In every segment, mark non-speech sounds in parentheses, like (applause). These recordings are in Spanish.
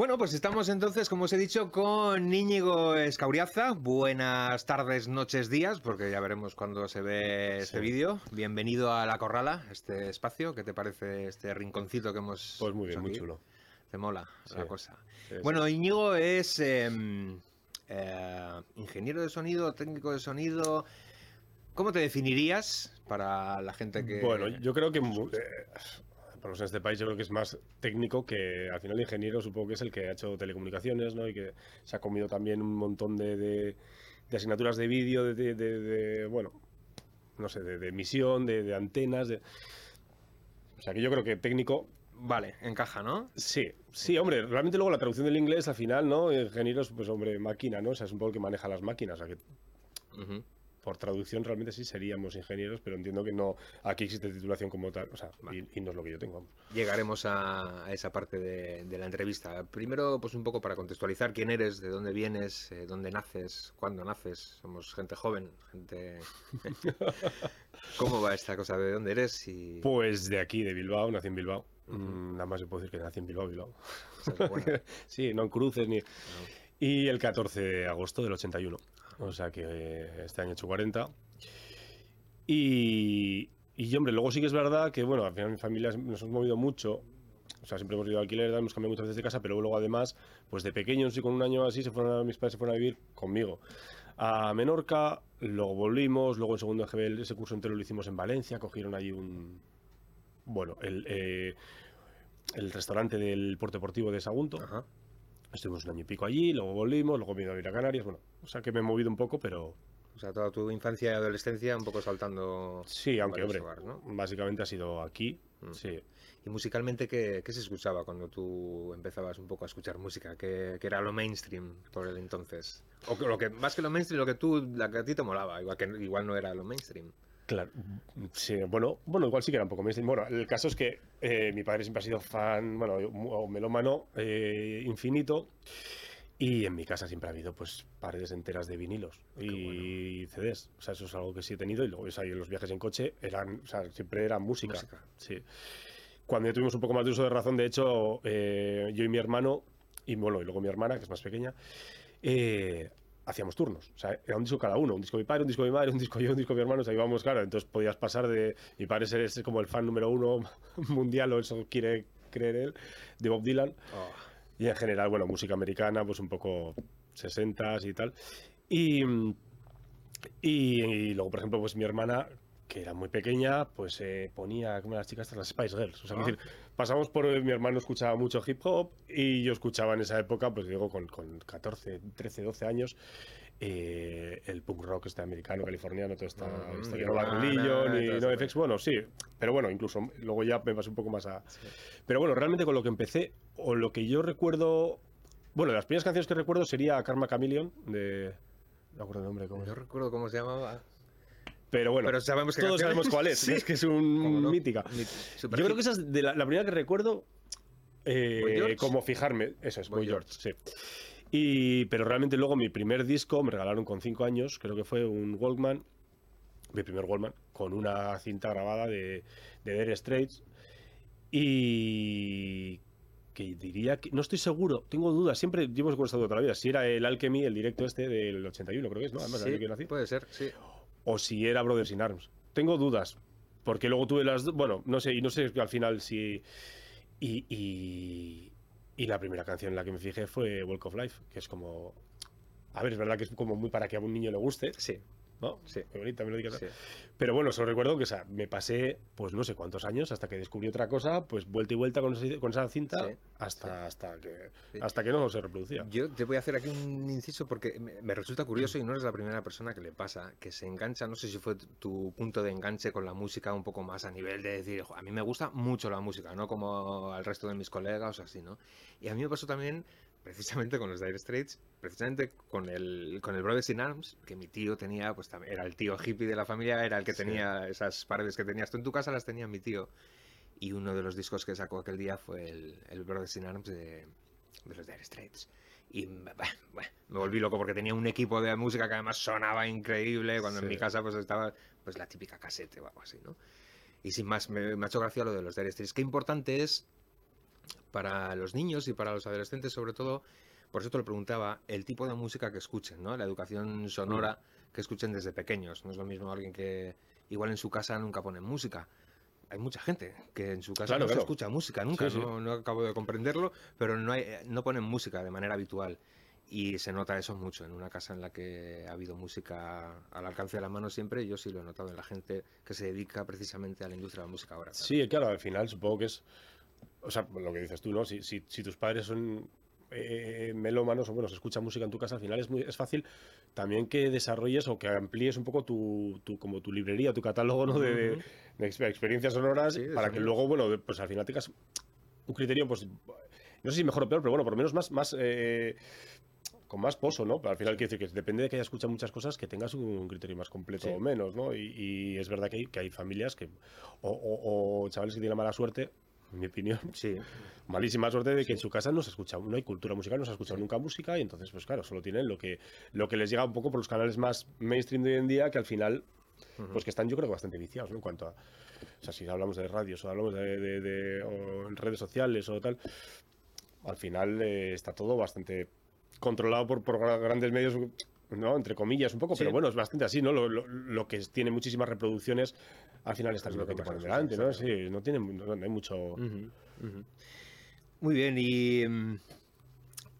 Bueno, pues estamos entonces, como os he dicho, con Íñigo Escauriaza. Buenas tardes, noches, días, porque ya veremos cuándo se ve este vídeo. Bienvenido a La Corrala, este espacio. ¿Qué te parece este rinconcito que hemos Pues muy bien, muy chulo. Te mola la cosa. Sí. Bueno, Íñigo es em, eh, ingeniero de sonido, técnico de sonido. ¿Cómo te definirías para la gente que... Bueno, yo creo que, eh, por lo menos en este país, yo creo que es más técnico que al final el ingeniero supongo que es el que ha hecho telecomunicaciones, ¿no? Y que se ha comido también un montón de, de- de asignaturas de vídeo, de, de- bueno, no sé, de, emisión, de, antenas, de... O sea que yo creo que técnico, Vale, encaja, ¿no? sí, sí, hombre, realmente luego la traducción del inglés al final, ¿no? Ingenieros, pues hombre, máquina, ¿no? O sea, es un poco el que maneja las máquinas, o sea que. Por traducción realmente sí seríamos ingenieros, pero entiendo que no, aquí existe titulación como tal, o sea, y, y no es lo que yo tengo. vamos. Llegaremos a, a esa parte de, de la entrevista. Primero, pues un poco para contextualizar quién eres, de dónde vienes, eh, dónde naces, cuándo naces. Somos gente joven, gente... (laughs) ¿Cómo va esta cosa? ¿De dónde eres? Y... Pues de aquí, de Bilbao, nací en Bilbao. Mm, nada más se puedo decir que nací en Bilbao, Bilbao. (laughs) Sí, no en cruces ni... Y el 14 de agosto del 81. O sea que eh, este año he hecho 40. Y, y hombre, luego sí que es verdad que, bueno, al final mi familia nos hemos movido mucho. O sea, siempre hemos ido a alquiler, hemos cambiado muchas veces de casa, pero luego además, pues de pequeños y con un año así, se fueron a, mis padres se fueron a vivir conmigo a Menorca, luego volvimos, luego en segundo GB ese curso entero lo hicimos en Valencia, cogieron allí un... Bueno, el, eh, el restaurante del puerto deportivo de Sagunto. Ajá. Estuvimos un año y pico allí, luego volvimos, luego ido a ir a Canarias, bueno, o sea que me he movido un poco, pero O sea, toda tu infancia y adolescencia un poco saltando... sí, aunque hombre, básicamente ha sido aquí, Mm. sí. Y musicalmente, ¿qué, qué se escuchaba cuando tú empezabas un poco a escuchar música? ¿Qué, qué era lo mainstream por el entonces? O que- lo que, más que lo mainstream, lo que tú, la que a ti te molaba, igual que igual no era lo mainstream. Claro, sí, bueno, bueno, igual sí que era un poco mainstream. Bueno, el caso es que eh, mi padre siempre ha sido fan, bueno, o melómano eh, infinito. Y en mi casa siempre ha habido pues paredes enteras de vinilos y CDs. O sea, eso es algo que sí he tenido. Y luego, o sea, en los viajes en coche eran, o sea, siempre era música. Música. Sí. Cuando ya tuvimos un poco más de uso de razón, de hecho, eh, yo y mi hermano, y bueno, y luego mi hermana, que es más pequeña, eh, hacíamos turnos. O sea, era un disco cada uno. Un disco mi padre, un disco mi madre, un disco yo, un disco mi hermano. O sea, íbamos, claro. Entonces podías pasar de. Mi padre ser es como el fan número uno (laughs) mundial, o eso quiere creer él, de Bob Dylan. Oh, Y en general, bueno, música americana, pues un poco 60s y tal. Y, y, y luego, por ejemplo, pues mi hermana, que era muy pequeña, pues eh, ponía, como las chicas, las Spice Girls. O sea, Ah. es decir, pasamos por, mi hermano escuchaba mucho hip hop y yo escuchaba en esa época, pues digo, con, con 14, 13, 12 años, eh, el punk rock este americano, californiano, todo esta, Mm, esta que no va Religion todo no. FX, bueno, sí, pero bueno, incluso luego ya me pasé un poco más a... Pero bueno, realmente con lo que empecé, o lo que yo recuerdo... Bueno, las primeras canciones que recuerdo sería Karma Chameleon, de... No acuerdo el nombre, ¿cómo es? recuerdo cómo se llamaba. Pero bueno, Pero sabemos qué todos canción sabemos cuál es, Sí. es que es ¿Cómo un no? mítica. Super Yo creo que esa es de la, la primera que recuerdo eh, como fijarme, eso es, Boy Boy George, sí. Y, pero realmente luego mi primer disco me regalaron con 5 años, creo que fue un Walkman, mi primer Walkman, con una cinta grabada de, de Dire Straits. Y que diría que, no estoy seguro, tengo dudas, siempre llevo con esta duda toda la vida, si era el Alchemy, el directo este del 81, creo que es, ¿no? Además, Sí, que nací puede ser, sí. O si era Brothers in Arms. Tengo dudas, porque luego tuve las bueno, no sé, y no sé al final si y, y, y la primera canción en la que me fijé fue Walk of Life, que es como a ver, es verdad que es como muy para que a un niño le guste, Sí, ¿no? Sí. Muy bonita melódica. sí. Pero bueno, solo recuerdo que o sea, me pasé, pues no sé cuántos años hasta que descubrí otra cosa, pues vuelta y vuelta con, ese- con esa cinta Sí, hasta, hasta, que, hasta que no se reproducía. Yo te voy a hacer aquí un inciso porque me, me resulta curioso y no eres la primera persona que le pasa, que se engancha, no sé si fue tu- punto de enganche con la música un poco más a nivel de decir, "Jo, a mí me gusta mucho la música, no como al resto de mis colegas o así, ¿no? Y a mí me pasó también precisamente con los Dire Straits, precisamente con el, con el Brothers in Arms, que mi tío tenía, pues era el tío hippie de la familia, era el que Sí. tenía esas paredes que tenías tú en tu casa, las tenía mi tío. Y uno de los discos que sacó aquel día fue el, el Brothers in Arms de, de los Dire Straits. Y bah, bah, me volví loco porque tenía un equipo de música que además sonaba increíble, cuando en mi casa pues estaba pues la típica casete o algo así, ¿no? Y sin más, me, me ha hecho gracia lo de los Dire Straits. Qué importante es para los niños y para los adolescentes sobre todo, por eso te lo preguntaba, el tipo de música que escuchen, ¿no? La educación sonora que escuchen desde pequeños. No es lo mismo alguien que igual en su casa nunca pone música. Hay mucha gente que en su casa Claro, no se escucha música nunca, Sí, sí. No, no acabo de comprenderlo, pero no, hay, no ponen música de manera habitual. Y se nota eso mucho en una casa en la que ha habido música al alcance de la mano siempre. Yo sí lo he notado en la gente que se dedica precisamente a la industria de la música ahora. Sí, claro, al final supongo que es. O sea, lo que dices tú, ¿no? Si, si, si tus padres son eh, melómanos o bueno, se escucha música en tu casa, al final es muy es fácil también que desarrolles o que amplíes un poco tu, tu- como tu librería, tu catálogo ¿no? de, de- de exper- experiencias sonoras Sí, para que sonidos. luego, bueno, pues al final tengas un criterio, pues no sé si mejor o peor, pero bueno, por lo menos más, más eh, con más pozo, ¿no? Pero al final quiere decir que depende de que hayas escuchado muchas cosas, que tengas un criterio más completo Sí. o menos, ¿no? Y, y es verdad que hay, que hay familias que, o, o- o chavales que tienen la mala suerte, en mi opinión, Sí, (laughs) malísima suerte de que en su casa no se escucha, no hay cultura musical, no se ha escuchado nunca música y entonces, pues claro, solo tienen lo que, lo que les llega un poco por los canales más mainstream de hoy en día, que al final, pues que están yo creo que bastante viciados, ¿no? En cuanto a, o sea, si hablamos de radios o hablamos de, de- de- o en redes sociales o tal, al final eh, está todo bastante controlado por, por gra- grandes medios, ¿no? Entre comillas, un poco, Sí. pero bueno, es bastante así, ¿no? Lo, lo- lo que tiene muchísimas reproducciones, al final está Es lo que te ponen delante, ¿no? Sí, no tiene, no, no hay mucho... Muy bien, y mm,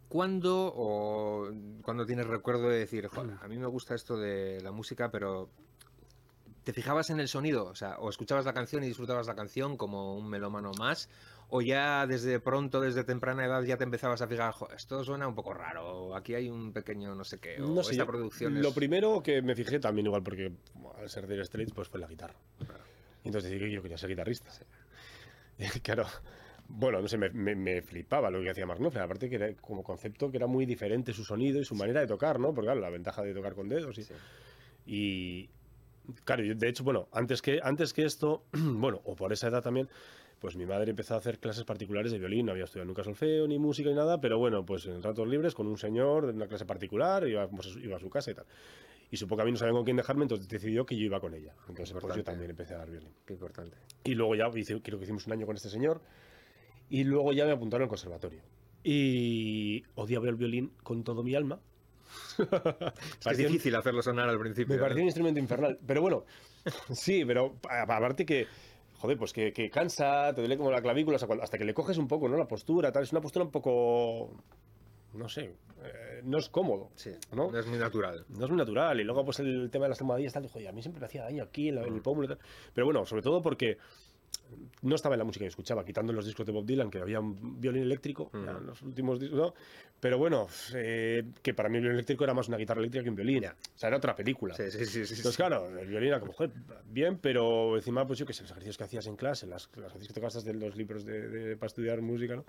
¿cuándo o cuando tienes recuerdo de decir, "Joder, a mí me gusta esto de la música, pero ¿te fijabas en el sonido? O sea, o escuchabas la canción y disfrutabas la canción como un melómano más, o ya desde pronto, desde temprana edad, ya te empezabas a fijar, "Jo, esto suena un poco raro, aquí hay un pequeño no sé qué, o No sé, esta producción es... Lo primero que me fijé también igual porque al ser Dire Straits pues fue la guitarra. Y entonces dije que yo quería ser guitarrista. (laughs) claro. Bueno, no sé, me, me- me flipaba lo que hacía Mark Knopfler, aparte que era como concepto que era muy diferente su sonido y su manera de tocar, ¿no? Porque claro, la ventaja de tocar con dedos y, Sí. y claro, yo, de hecho, bueno, antes que, antes que esto, (clears throat) bueno, o por esa edad también, pues mi madre empezó a hacer clases particulares de violín, no había estudiado nunca solfeo, ni música, ni nada, pero bueno, pues en ratos libres con un señor de una clase particular, iba, pues, a su- iba a su casa y tal. Y supo que a mí no sabían con quién dejarme, entonces decidió que yo iba con ella. Entonces pues yo también empecé a dar violín. Qué importante. Y luego ya hice- creo que hicimos un año con este señor. Y luego ya me apuntaron al conservatorio. Y odiaba el violín con todo mi alma. (laughs) Es, que difícil hacerlo sonar al principio. me ¿no? parecía un instrumento infernal. Pero bueno, sí, pero aparte que, joder, pues que, que cansa, te duele como la clavícula, o sea, cuando- hasta que le coges un poco, ¿no? La postura, tal. Es una postura un poco, no sé, eh, no es cómodo. Sí, ¿no? no es muy natural. No es muy natural. Y luego, pues el tema de las almohadillas, tal, joder, a mí siempre me hacía daño aquí en, la- en el pómulo. y tal. Pero bueno, sobre todo porque no estaba en la música que escuchaba, quitando los discos de Bob Dylan, que había un violín eléctrico, en los últimos discos, ¿no? Pero bueno, eh, que para mí el violín eléctrico era más una guitarra eléctrica que un violín. Ya. O sea, era otra película. Sí, sí, sí. Entonces, claro, el violín era como, joder, bien, pero encima, pues yo que sé, los ejercicios que hacías en clase, las, las ejercicios que tocabas de los libros de, de- para estudiar música, ¿no?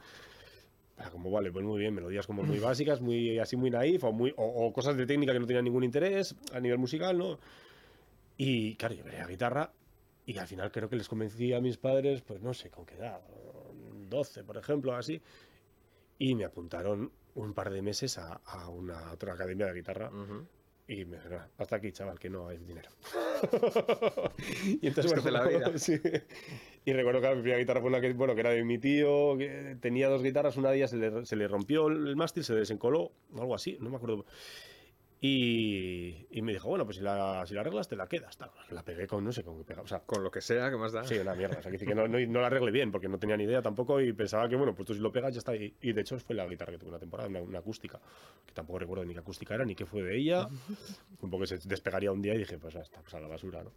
Era como, vale, pues muy bien, melodías como muy (laughs) básicas, muy así muy naif, o, muy, o, o cosas de técnica que no tenían ningún interés a nivel musical, ¿no? Y claro, yo quería guitarra y al final creo que les convencí a mis padres, pues no sé, con qué edad, 12, por ejemplo, así. Y me apuntaron un par de meses a, a una otra academia de guitarra Ujú. y me dijeron, hasta aquí, chaval, que no hay dinero. (laughs) y entonces, es la vida. (laughs) sí. Y recuerdo que mi primera guitarra fue una que, bueno, que era de mi tío, que tenía dos guitarras, una de ellas se le, se le rompió el mástil, se desencoló, o algo así, no me acuerdo. Y, y me dijo, bueno, pues si la, si la arreglas, te la quedas. tal. La pegué con, no sé con qué pegaba. O sea, Con lo que sea, que más da? Sí, una mierda. O sea, que, no, (laughs) no, no la arreglé bien porque no tenía ni idea tampoco y pensaba que, bueno, pues tú si lo pegas ya está. Y, y de hecho fue la guitarra que tuve una temporada, una, una acústica, que tampoco recuerdo ni qué acústica era ni qué fue de ella. (laughs) Un poco que se despegaría un día y dije, pues ya está, pues a la basura, ¿no?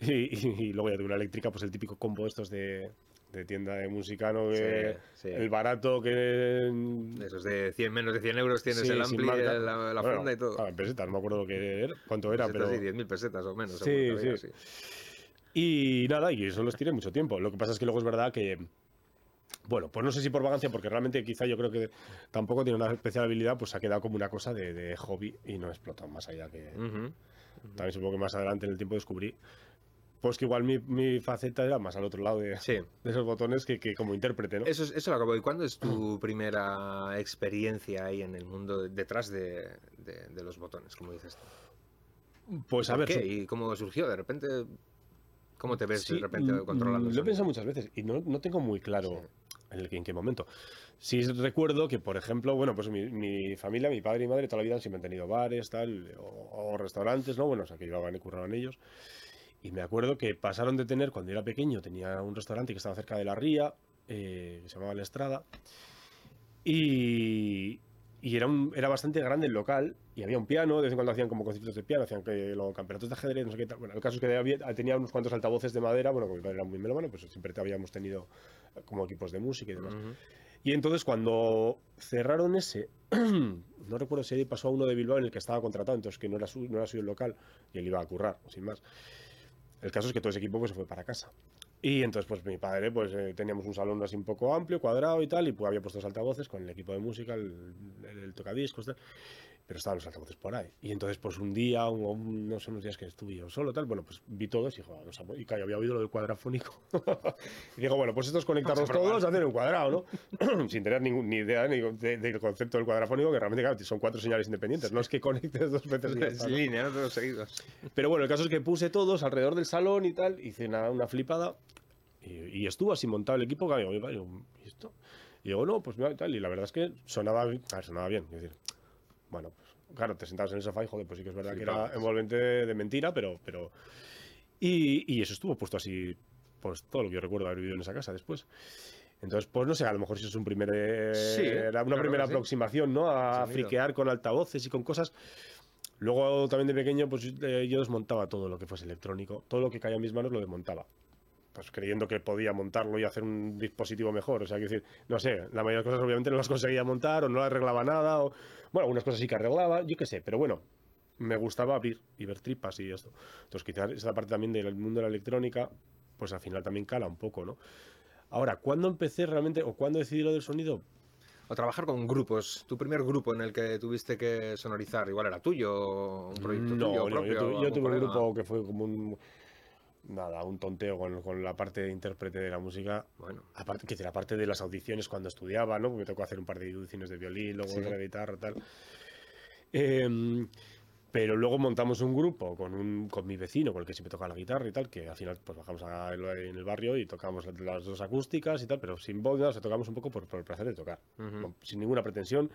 Y, y- y luego ya tuve una eléctrica, pues el típico combo estos de, de tienda de música, ¿no? Que Sí, sí. El barato que... De Esos de 100, menos de 100 euros tienes Sí, el ampli, la, la Bueno, funda y todo. pesetas, no me acuerdo que era, cuánto era, Pesetas, pero... sí, 10.000 pesetas o menos. Sí, había, sí. Y nada, y eso los tiré mucho tiempo. Lo que pasa es que luego es verdad que, bueno, pues no sé si por vagancia, porque realmente quizá yo creo que tampoco tiene una especial habilidad, pues ha quedado como una cosa de, de hobby y no explotado más allá que... Ujú. También supongo que más adelante en el tiempo descubrí, pues que igual mi, mi faceta era más al otro lado de, Sí. de esos botones que, que como intérprete, ¿no? Eso, es- eso lo acabo. ¿Y cuándo es tu (clears throat) primera experiencia ahí en el mundo detrás de, de- de los botones, como dices tú? Pues a ¿Por ver... qué? ¿Y cómo surgió? De repente, ¿cómo te ves Sí, de repente mm, controlando Lo he pensado muchas veces y no, no tengo muy claro en, el, en qué momento. Sí recuerdo que, por ejemplo, bueno, pues mi, mi familia, mi padre y mi madre toda la vida siempre han tenido bares, tal, o, o restaurantes, ¿no? Bueno, o sea, que llevaban y curraban ellos. Y me acuerdo que pasaron de tener, cuando era pequeño, tenía un restaurante que estaba cerca de la ría, eh, que se llamaba La Estrada, y, y era, un, era bastante grande el local, y había un piano, de vez en cuando hacían como conciertos de piano, hacían que, luego campeonatos de ajedrez, no sé qué tal. Bueno, el caso es que había, tenía unos cuantos altavoces de madera, bueno, como mi padre era muy melómano, pues siempre habíamos tenido como equipos de música y demás. Ujú. Y entonces cuando cerraron ese, (clears throat) no recuerdo si pasó a uno de Bilbao en el que estaba contratado, entonces que no era, su, no era suyo el local y él iba a currar, sin más. El caso es que todo ese equipo pues, se fue para casa. Y entonces pues mi padre, pues eh, teníamos un salón así un poco amplio, cuadrado y tal, y pues había puesto los altavoces con el equipo de música, el, el, tocadiscos, tal, pero estaban los altavoces por ahí. Y entonces pues un día, un, un- no sé, unos días que estuve yo solo, tal, bueno, pues vi todos y, joder, y claro, había oído lo del cuadrafónico. (laughs) y digo, bueno, pues esto es conectarlos todos, hacer un cuadrado, ¿no? (clears throat) Sin tener ningún, ni idea ni de- del concepto del cuadrafónico, que realmente claro, son cuatro señales independientes, no es que conectes dos veces está, ¿no? línea, ¿no? Todos seguidos. Pero bueno, el caso es que puse todos alrededor del salón y tal, hice una, una flipada y, y estuvo así montado el equipo. claro, digo, digo, ¿y esto? Y digo, no, pues tal. Y la verdad es que sonaba, a ver, sonaba bien. Es decir, bueno, claro, te sentabas en el sofá y joder, pues sí que es verdad que era envolvente de mentira, pero. pero y, y eso estuvo puesto así, pues todo lo que yo recuerdo haber vivido en esa casa después. Entonces, pues no sé, a lo mejor eso es un primer, eh, Sí, era una claro primera aproximación, ¿no? A friquear con altavoces y con cosas. Luego también de pequeño, pues eh, yo desmontaba todo lo que fuese electrónico, todo lo que caía en mis manos lo desmontaba. Pues creyendo que podía montarlo y hacer un dispositivo mejor. O sea, que decir, no sé, la mayoría de cosas obviamente no las conseguía montar o no arreglaba nada. O, bueno, algunas cosas sí que arreglaba, yo qué sé, pero bueno, me gustaba abrir y ver tripas y esto. Entonces, quizás esa parte también del mundo de la electrónica, pues al final también cala un poco, ¿no? Ahora, ¿cuándo empecé realmente o cuándo decidí lo del sonido? O trabajar con grupos. Tu primer grupo en el que tuviste que sonorizar, igual era tuyo, o un proyecto no, tuyo no, propio. yo, tuve, yo tuve un grupo que fue como un. Nada, un tonteo con, con la parte de intérprete de la música. Bueno, Aparte, que decir, aparte de las audiciones cuando estudiaba, ¿no? Me tocó hacer un par de audiciones de violín, luego Sí. de la guitarra, tal. Em, pero luego montamos un grupo con, un, con mi vecino, con el que siempre tocaba la guitarra y tal, que al final pues bajamos a- en el barrio y tocamos las dos acústicas y tal, pero sin voz, nada, o sea, tocamos un poco por, por el placer de tocar, sin ninguna pretensión.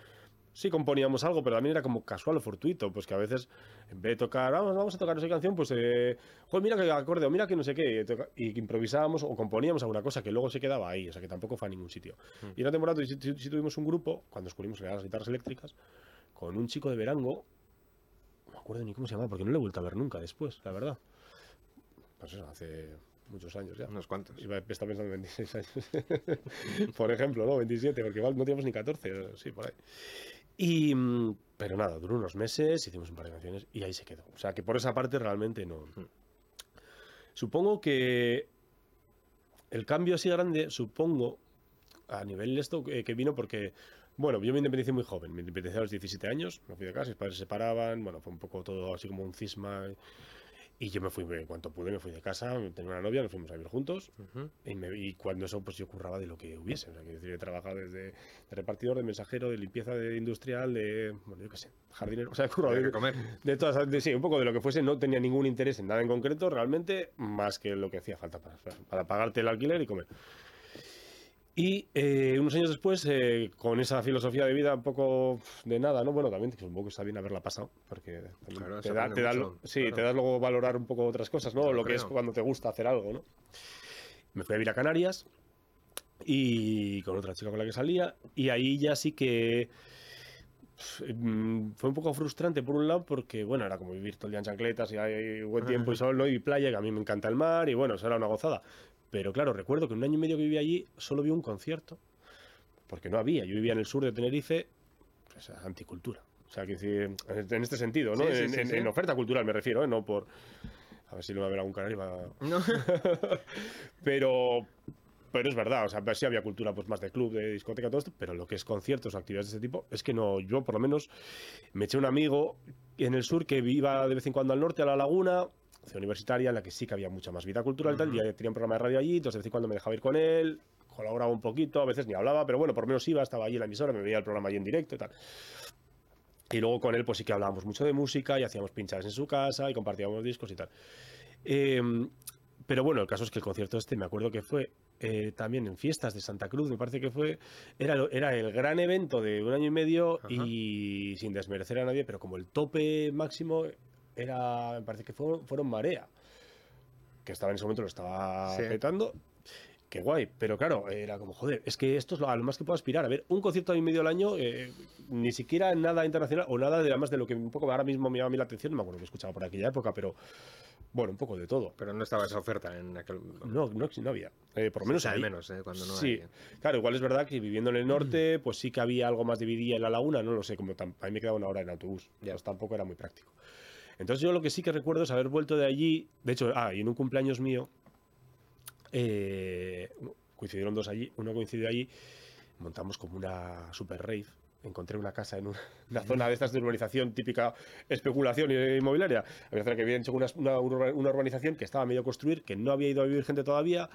Sí componíamos algo, pero también era como casual o fortuito, pues que a veces en vez de tocar, vamos, vamos a tocar no sé qué canción, pues, eh, joder, mira que acorde, o mira que no sé qué, y, toca- y improvisábamos o componíamos alguna cosa que luego se quedaba ahí, o sea que tampoco fue a ningún sitio. Mm. Y una temporada sí, sí tuvimos un grupo, cuando descubrimos que eran las guitarras eléctricas, con un chico de Verango, no me acuerdo ni cómo se llamaba, porque no le he vuelto a ver nunca después, la verdad. Pues eso, hace muchos años ya. unos cuantos. Iba, está pensando en 26 años. (laughs) por ejemplo, ¿no? 27, porque igual no teníamos ni 14, sí, por ahí. Y, mm, pero nada, duró unos meses, hicimos un par de canciones y ahí se quedó. O sea, que por esa parte realmente no. Supongo que el cambio así grande, supongo, a nivel de esto, eh, que vino porque, bueno, yo me independicé muy joven, me independicé a los 17 años, me fui de casa, mis padres se separaban, bueno, fue un poco todo así como un cisma. Y yo me fui, en cuanto pude, me fui de casa, tenía una novia, nos fuimos a vivir juntos. Ujú. Y, me- y cuando eso, pues yo curraba de lo que hubiese. O sea, que decir, he trabajado desde de repartidor, de mensajero, de limpieza de industrial, de, bueno, yo qué sé, jardinero. (laughs) O sea, he currado Había de, comer. de todas, de- sí, un poco de lo que fuese. No tenía ningún interés en nada en concreto, realmente, más que lo que hacía falta para, para pagarte el alquiler y comer. Y eh, unos años después, eh, con esa filosofía de vida un poco de nada, ¿no? Bueno, también supongo está bien haberla pasado, porque Claro, te, da, aprende te da mucho, sí, claro. te das luego valorar un poco otras cosas, ¿no? Lo que es cuando te gusta hacer algo, ¿no? Me fui a vivir a Canarias y con otra chica con la que salía y ahí ya sí que mm, fue un poco frustrante por un lado porque bueno era como vivir todo el día en chancletas y hay buen tiempo y sol ¿no? y playa que a mí me encanta el mar y bueno eso era una gozada pero claro recuerdo que un año y medio que viví allí solo vi un concierto porque no había yo vivía en el sur de Tenerife pues anticultura o sea que en este sentido no Sí, sí, en, sí, en- sí. en oferta cultural me refiero ¿eh? no por a ver si no va a ver algún canario va- No. (laughs) pero pero es verdad, o sea, sí había cultura pues más de club, de discoteca, todo esto, pero lo que es conciertos o actividades de este tipo, es que no, yo por lo menos me eché un amigo en el sur que iba de vez en cuando al norte, a la laguna, ciudad universitaria, en la que sí que había mucha más vida cultural y tal, Ujú. y tenía un programa de radio allí, entonces de vez en cuando me dejaba ir con él, colaboraba un poquito, a veces ni hablaba, pero bueno, por lo menos iba, estaba allí en la emisora, me veía el programa allí en directo y tal. Y luego con él, pues sí que hablábamos mucho de música y hacíamos pinchadas en su casa y compartíamos discos y tal. Eh, Pero bueno, el caso es que el concierto este, me acuerdo que fue eh, también en fiestas de Santa Cruz, me parece que fue, era, era el gran evento de un año y medio Ajá. y sin desmerecer a nadie, pero como el tope máximo era, me parece que fueron, fueron Marea, que estaba en ese momento, lo estaba Sí. petando. Qué guay, pero claro, era como, joder, es que esto es lo, a lo más que puedo aspirar. A ver, un concierto y medio al año, eh, ni siquiera nada internacional o nada de además de lo que un poco ahora mismo me llama a mí la atención, no me acuerdo que escuchaba por aquella época, pero bueno, un poco de todo. Pero no estaba esa oferta en aquel. No, no, no había. Eh, por lo menos ahí. menos, ¿eh? Cuando no sí, hay. claro, igual es verdad que viviendo en el norte, pues sí que había algo más dividida en la laguna, no lo sé, como a mí me quedaba una hora en autobús, Ya. pues tampoco era muy práctico. Entonces yo lo que sí que recuerdo es haber vuelto de allí, de hecho, ah, y en un cumpleaños mío, eh, coincidieron dos allí, uno coincidió allí, montamos como una super rave, encontré una casa en (laughs) una, zona de estas de urbanización típica especulación inmobiliaria, había que había hecho una, una urba- una urbanización que estaba medio construir, que no había ido a vivir gente todavía,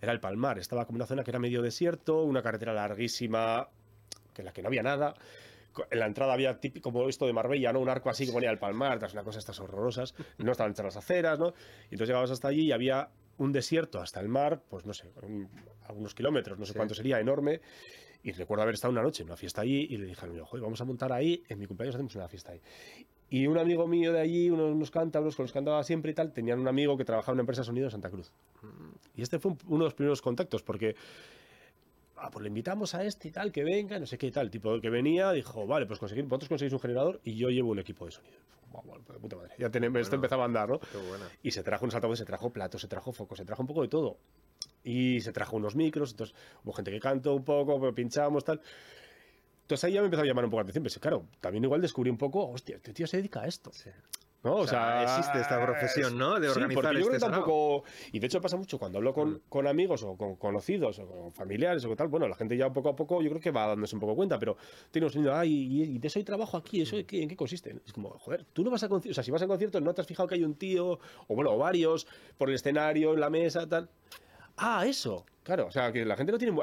era el Palmar, estaba como una zona que era medio desierto, una carretera larguísima, que en la que no había nada. En la entrada había típico como esto de Marbella, ¿no? Un arco así que ponía el Palmar, una cosa estas horrorosas. No estaban hechas las aceras, ¿no? Y entonces llegabas hasta allí y había un desierto hasta el mar, pues no sé, un- algunos kilómetros, no sé Sí. cuánto sería, enorme. Y recuerdo haber estado una noche en una fiesta allí y le dijeron, joder, vamos a montar ahí, en mi cumpleaños hacemos una fiesta ahí. Y un amigo mío de allí, unos, unos cántabros con los que andaba siempre y tal, tenían un amigo que trabajaba en una empresa de sonido en Santa Cruz. Y este fue un- uno de los primeros contactos, porque ah, pues le invitamos a este y tal, que venga, no sé qué y tal. El tipo que venía dijo, vale, pues vosotros conseguís un generador y yo llevo un equipo de sonido. De puta madre. Ya tenemos, esto Bueno. empezaba a andar, ¿no? Qué buena. Y se trajo unos altavoces, se trajo platos, se trajo focos, se trajo un poco de todo. Y se trajo unos micros, entonces hubo gente que cantó un poco, pero pinchamos, tal. Entonces ahí ya me empezó a llamar un poco la atención. Pensé, claro, también igual descubrí un poco, hostia, este tío se dedica a esto. Sí. ¿No? O, O sea, existe esta profesión, ¿no? De sí, organizar porque yo este tampoco... Y de hecho pasa mucho cuando hablo con, Mm. con amigos o con conocidos o con familiares o con tal, bueno, la gente ya poco a poco yo creo que va dándose un poco cuenta, pero tiene un sonido, y, y de eso hay trabajo aquí, ¿eso qué- en qué consiste? Es como, joder, tú no vas a conciertos, o sea, si vas a conciertos no te has fijado que hay un tío, o bueno, o varios, por el escenario, en la mesa, tal. Ah, eso, claro, o sea, que la gente no tiene...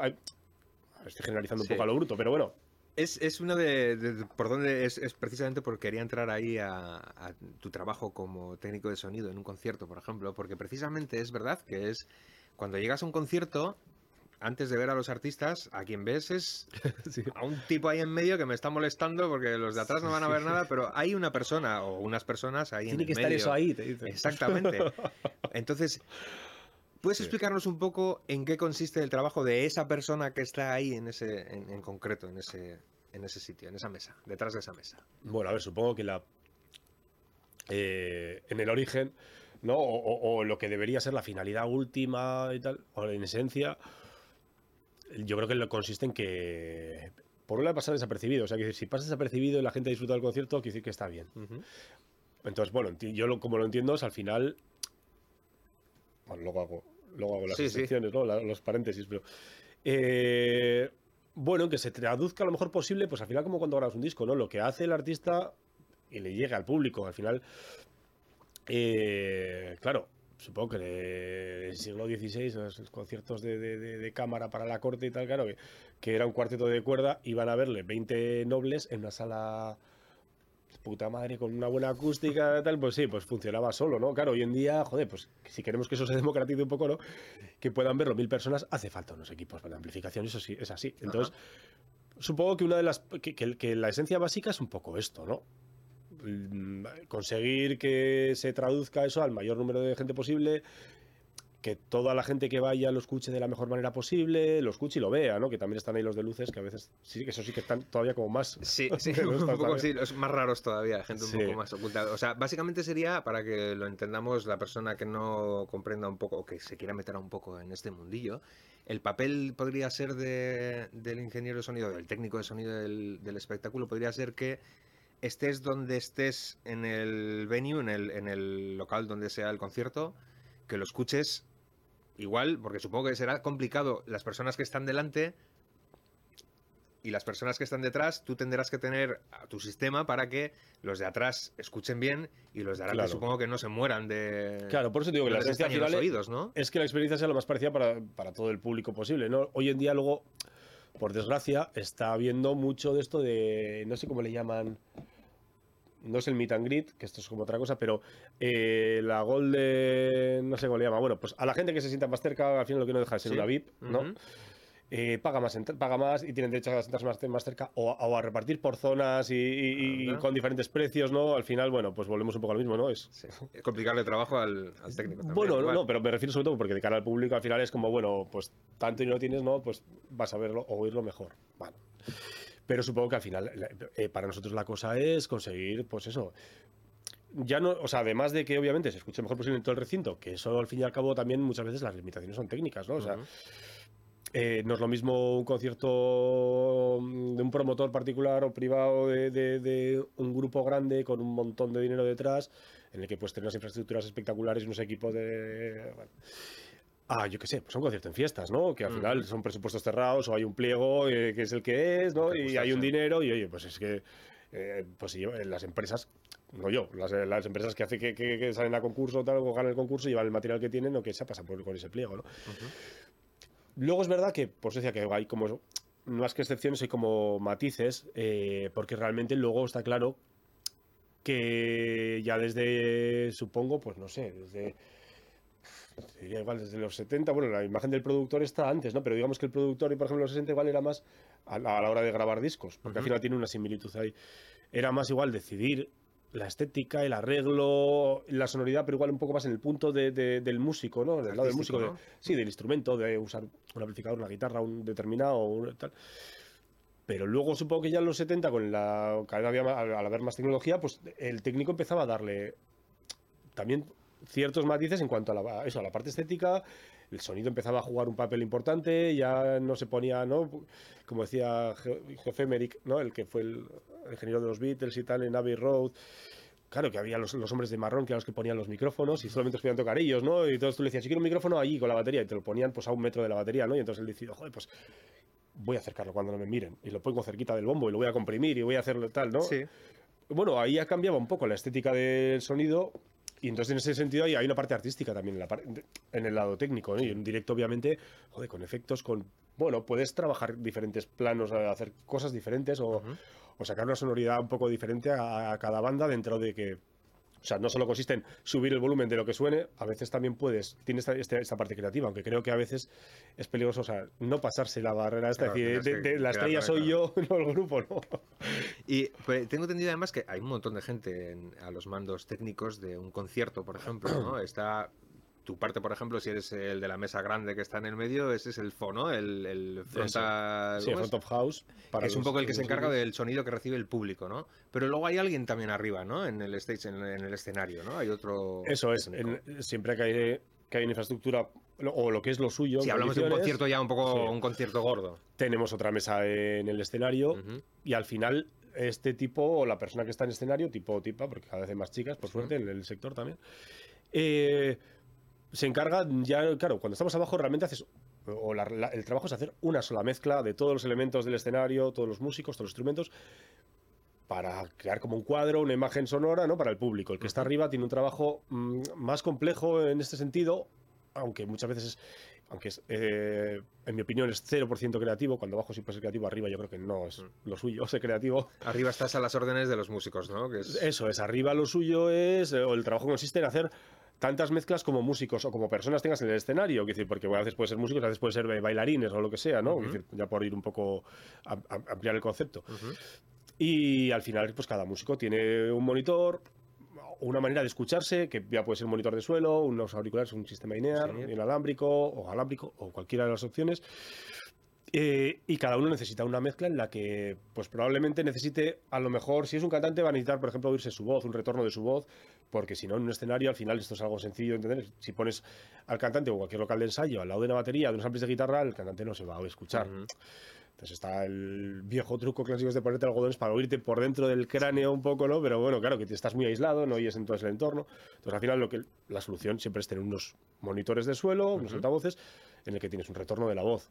Estoy generalizando un Sí. poco a lo bruto, pero bueno, Es, es uno de, por donde es, es precisamente porque quería entrar ahí a, a tu trabajo como técnico de sonido en un concierto, por ejemplo, porque precisamente es verdad que es cuando llegas a un concierto, antes de ver a los artistas, a quien ves es (laughs) a un tipo ahí en medio que me está molestando porque los de atrás no van a ver nada, pero hay una persona o unas personas ahí en tiene el que estar medio. eso ahí, te dicen. Exactamente. (laughs) Entonces, ¿puedes Sí. explicarnos un poco en qué consiste el trabajo de esa persona que está ahí en ese, en, en concreto, en ese, en ese sitio, en esa mesa, detrás de esa mesa? Bueno, a ver, supongo que la eh, en el origen, ¿no? O, o- o lo que debería ser la finalidad última y tal, o en esencia, yo creo que lo consiste en que por un lado pasar desapercibido, o sea, que si pasas desapercibido y la gente disfruta del concierto, quiere decir que está bien. Entonces, bueno, yo lo- como lo entiendo es al final. Bueno, luego hago, luego hago las Sí, sí. excepciones, ¿no? La- los paréntesis, pero. eh, bueno, que se traduzca lo mejor posible, pues al final, como cuando grabas un disco, ¿no? Lo que hace el artista y le llega al público. Al final. eh, claro, supongo que en el siglo XVI, los, los conciertos de, de- de- de cámara para la corte y tal, claro, que, que era un cuarteto de cuerda, iban a verle 20 nobles en una sala puta madre, con una buena acústica, tal, pues sí, pues funcionaba solo, ¿no? Claro, hoy en día, joder, pues si queremos que eso se democratice un poco, ¿no? Que puedan verlo mil personas, hace falta unos equipos para la amplificación, eso sí, es así. Entonces, supongo que una de las. Que, que- que la esencia básica es un poco esto, ¿no? Mm, Conseguir que se traduzca eso al mayor número de gente posible, que toda la gente que vaya lo escuche de la mejor manera posible, lo escuche y lo vea, ¿no? Que también están ahí los de luces, que a veces sí, que eso sí que están todavía como más. Sí, (laughs) sí, un poco sí, los más raros todavía, gente un Sí. poco más oculta. O sea, básicamente sería, para que lo entendamos, la persona que no comprenda un poco o que se quiera meter un poco en este mundillo, el papel podría ser de- del ingeniero de sonido, del técnico de sonido del, del espectáculo, podría ser que estés donde estés en el venue, en el, en el local donde sea el concierto, que lo escuches igual, porque supongo que será complicado las personas que están delante y las personas que están detrás, tú tendrás que tener a tu sistema para que los de atrás escuchen bien y los de adelante Claro. supongo que no se mueran de... Claro, por eso digo que la los final es- oídos, ¿no? es que la experiencia sea lo más parecida para, para todo el público posible, ¿no? Hoy en día luego, por desgracia, está habiendo mucho de esto de, no sé cómo le llaman, no es el meet and greet, que esto es como otra cosa, pero eh, la Golden, no sé cómo le llama, bueno, pues a la gente que se sienta más cerca, al final lo que no deja de ser Sí. una VIP, ¿no? Eh, paga, más, paga más y tienen derecho a sentarse más, más cerca o, a- o a repartir por zonas y, y- y Anda. con diferentes precios, ¿no? Al final, bueno, pues volvemos un poco a lo mismo, ¿no? Es, Sí. Es complicarle trabajo al, al técnico también. bueno, no, no, pero me refiero sobre todo porque de cara al público al final es como, bueno, pues tanto y no tienes, ¿no? Pues vas a verlo o oírlo mejor. Bueno. Pero supongo que al final, eh, para nosotros la cosa es conseguir, pues eso. Ya no, o sea, además de que obviamente se escuche mejor posible en todo el recinto, que eso al fin y al cabo también muchas veces las limitaciones son técnicas, ¿no? O sea, eh, no es lo mismo un concierto de un promotor particular o privado de, de- de un grupo grande con un montón de dinero detrás, en el que puedes tener unas infraestructuras espectaculares y unos equipos de... bueno. Ah, yo qué sé, pues un concierto en fiestas, ¿no? Que al final son presupuestos cerrados o hay un pliego eh, que es el que es, ¿no? Y hay un dinero y oye, pues es que eh, pues si yo, eh, las empresas, no yo, las, las empresas que, hace que, que- que salen a concurso tal, o ganan el concurso y llevan el material que tienen o que se pasan por, con ese pliego, ¿no? Luego es verdad que, pues decía que hay como más que excepciones, hay como matices, eh, porque realmente luego está claro que ya desde, supongo, pues no sé, desde, diría igual desde los 70, bueno, la imagen del productor está antes, ¿no? Pero digamos que el productor, por ejemplo, en los 60 igual era más a la, a la hora de grabar discos, porque al final tiene una similitud ahí. Era más igual decidir la estética, el arreglo, la sonoridad, pero igual un poco más en el punto de- de- del músico, ¿no? Del lado del músico, sí, del instrumento, de usar un amplificador, una guitarra, un determinado, un tal. Pero luego supongo que ya en los 70, con la, cada vez al, al haber más tecnología, pues el técnico empezaba a darle también ciertos matices en cuanto a la, a eso, a la parte estética. El sonido empezaba a jugar un papel importante, ya no se ponía, ¿no? Como decía Je- Jeff Emerick, ¿no? El que fue el, ingeniero de los Beatles y tal en Abbey Road. Claro, que había los, los hombres de marrón que eran los que ponían los micrófonos y solamente os podían tocar ellos, ¿no? Y entonces tú le decías, si quiero un micrófono allí con la batería y te lo ponían pues a un metro de la batería, ¿no? Y entonces él decía, joder, pues voy a acercarlo cuando no me miren y lo pongo cerquita del bombo y lo voy a comprimir y voy a hacerlo tal, ¿no? Sí. Bueno, ahí ya cambiaba un poco la estética del sonido y entonces en ese sentido hay una parte artística también en, la par- en el lado técnico, ¿no? Y en directo obviamente, joder, con efectos, con... Bueno, puedes trabajar diferentes planos, eh, hacer cosas diferentes o, sacar una sonoridad un poco diferente a, a cada banda dentro de que... O sea, no solo consiste en subir el volumen de lo que suene, a veces también puedes, tiene esta, este- esta parte creativa, aunque creo que a veces es peligroso, o sea, no pasarse la barrera esta, Claro, es decir, tienes de- de la estrella soy yo, (laughs) no el grupo, no. Y pues, tengo entendido además que hay un montón de gente en- a los mandos técnicos de un concierto, por ejemplo, ¿no? Está tu parte, por ejemplo, si eres el de la mesa grande que está en el medio, ese es el fono, el, el frontal. Front of house. para que es un poco el que se encarga del sonido que recibe el público, ¿no? Pero luego hay alguien también arriba, ¿no? En el stage, en, en el escenario, ¿no? Hay otro. Eso es, en- siempre que hay, que hay una infraestructura o lo que es lo suyo. Si hablamos de un concierto ya un poco, Sí. un concierto gordo. Tenemos otra mesa en el escenario y al final este tipo o la persona que está en escenario, tipo o tipa, porque cada vez hay más chicas, por suerte, en el sector también, eh, se encarga ya, claro, cuando estamos abajo realmente haces, o la- la- el trabajo es hacer una sola mezcla de todos los elementos del escenario, todos los músicos, todos los instrumentos, para crear como un cuadro, una imagen sonora, ¿no? Para el público. El que está arriba tiene un trabajo mm, más complejo en este sentido, aunque muchas veces es, aunque es, eh, en mi opinión es 0% creativo, cuando abajo puede ser creativo, arriba yo creo que no es lo suyo (laughs) ser creativo. Arriba estás a las órdenes de los músicos, ¿no? Que es... Eso es, arriba lo suyo es, eh, o el trabajo consiste en hacer tantas mezclas como músicos o como personas tengas en el escenario, quiero decir, porque a veces puede ser músicos, a veces puede ser bailarines o lo que sea, ¿no? Decir, ya por ir un poco a, a- ampliar el concepto. Y al final, pues cada músico tiene un monitor, una manera de escucharse, que ya puede ser un monitor de suelo, unos auriculares, un sistema INEAR, Sí. inalámbrico o alámbrico, o cualquiera de las opciones. Eh, y cada uno necesita una mezcla en la que, pues probablemente necesite, a lo mejor, si es un cantante, va a necesitar, por ejemplo, oírse su voz, un retorno de su voz, porque si no, en un escenario, al final, esto es algo sencillo de entender. Si pones al cantante o cualquier local de ensayo al lado de una batería, de unos amplis de guitarra, el cantante no se va a escuchar. Ujú. Entonces está el viejo truco clásico de ponerte algodones para oírte por dentro del cráneo un poco, ¿no? Pero bueno, claro, que te estás muy aislado, no oyes entonces el entorno. Entonces al final lo que la solución siempre es tener unos monitores de suelo, unos Ujú. altavoces, en el que tienes un retorno de la voz.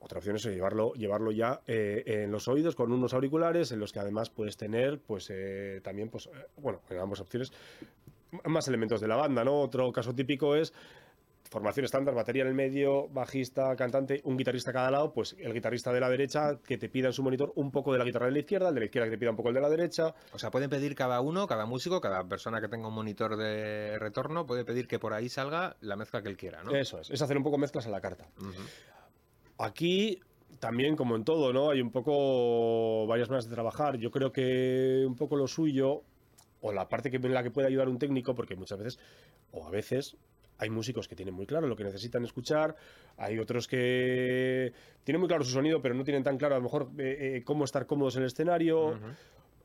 Otra opción es llevarlo, llevarlo ya eh, en los oídos con unos auriculares en los que además puedes tener, pues eh, también, pues, eh, bueno, en ambas opciones, más elementos de la banda, ¿no? Otro caso típico es formación estándar, batería en el medio, bajista, cantante, un guitarrista a cada lado, pues el guitarrista de la derecha que te pida en su monitor un poco de la guitarra de la izquierda, el de la izquierda que te pida un poco el de la derecha. O sea, pueden pedir cada uno, cada músico, cada persona que tenga un monitor de retorno, puede pedir que por ahí salga la mezcla que él quiera, ¿no? Eso es, es hacer un poco mezclas a la carta. Aquí también, como en todo, ¿no? Hay un poco varias maneras de trabajar. Yo creo que un poco lo suyo, o la parte que, en la que puede ayudar un técnico, porque muchas veces, o a veces, hay músicos que tienen muy claro lo que necesitan escuchar, hay otros que tienen muy claro su sonido, pero no tienen tan claro a lo mejor eh, eh, cómo estar cómodos en el escenario.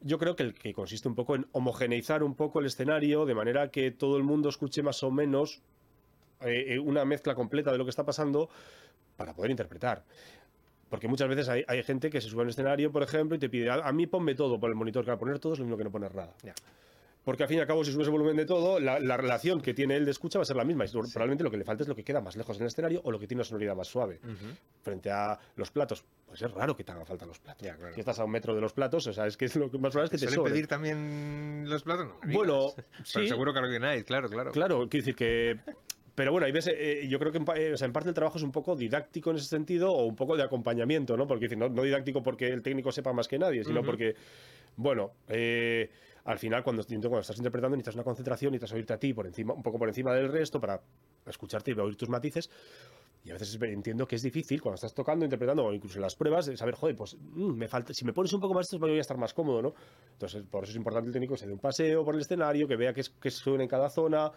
Yo creo que el que consiste un poco en homogeneizar un poco el escenario de manera que todo el mundo escuche más o menos eh, una mezcla completa de lo que está pasando para poder interpretar. Porque muchas veces hay, hay gente que se sube al escenario, por ejemplo, y te pide, a, a mí ponme todo por el monitor, que a poner todo es lo mismo que no poner nada. Porque al fin y al cabo, si subes el volumen de todo, la, la relación que tiene él de escucha va a ser la misma. Y probablemente lo que le falta es lo que queda más lejos en el escenario o lo que tiene una sonoridad más suave. Frente a los platos, pues es raro que te hagan falta los platos. Ya, claro. Si estás a un metro de los platos, o sea, es que es lo que más probable es que te ¿Suelen sobre. pedir también los platos? No Bueno, digas. Pero sí. seguro que organizáis, claro, claro. Claro, quiero decir que. Pero bueno, hay veces, eh, yo creo que en, eh, o sea, en parte el trabajo es un poco didáctico en ese sentido o un poco de acompañamiento, ¿no? Porque no, no didáctico porque el técnico sepa más que nadie, sino porque, bueno, eh, al final cuando, cuando estás interpretando necesitas una concentración, necesitas oírte a ti por encima, un poco por encima del resto para escucharte y oír tus matices. Y a veces entiendo que es difícil cuando estás tocando, interpretando o incluso en las pruebas, de saber, joder, pues mm, me falta, si me pones un poco más esto, voy a estar más cómodo, ¿no? Entonces, por eso es importante el técnico que se dé un paseo por el escenario, que vea qué, es- qué suena en cada zona.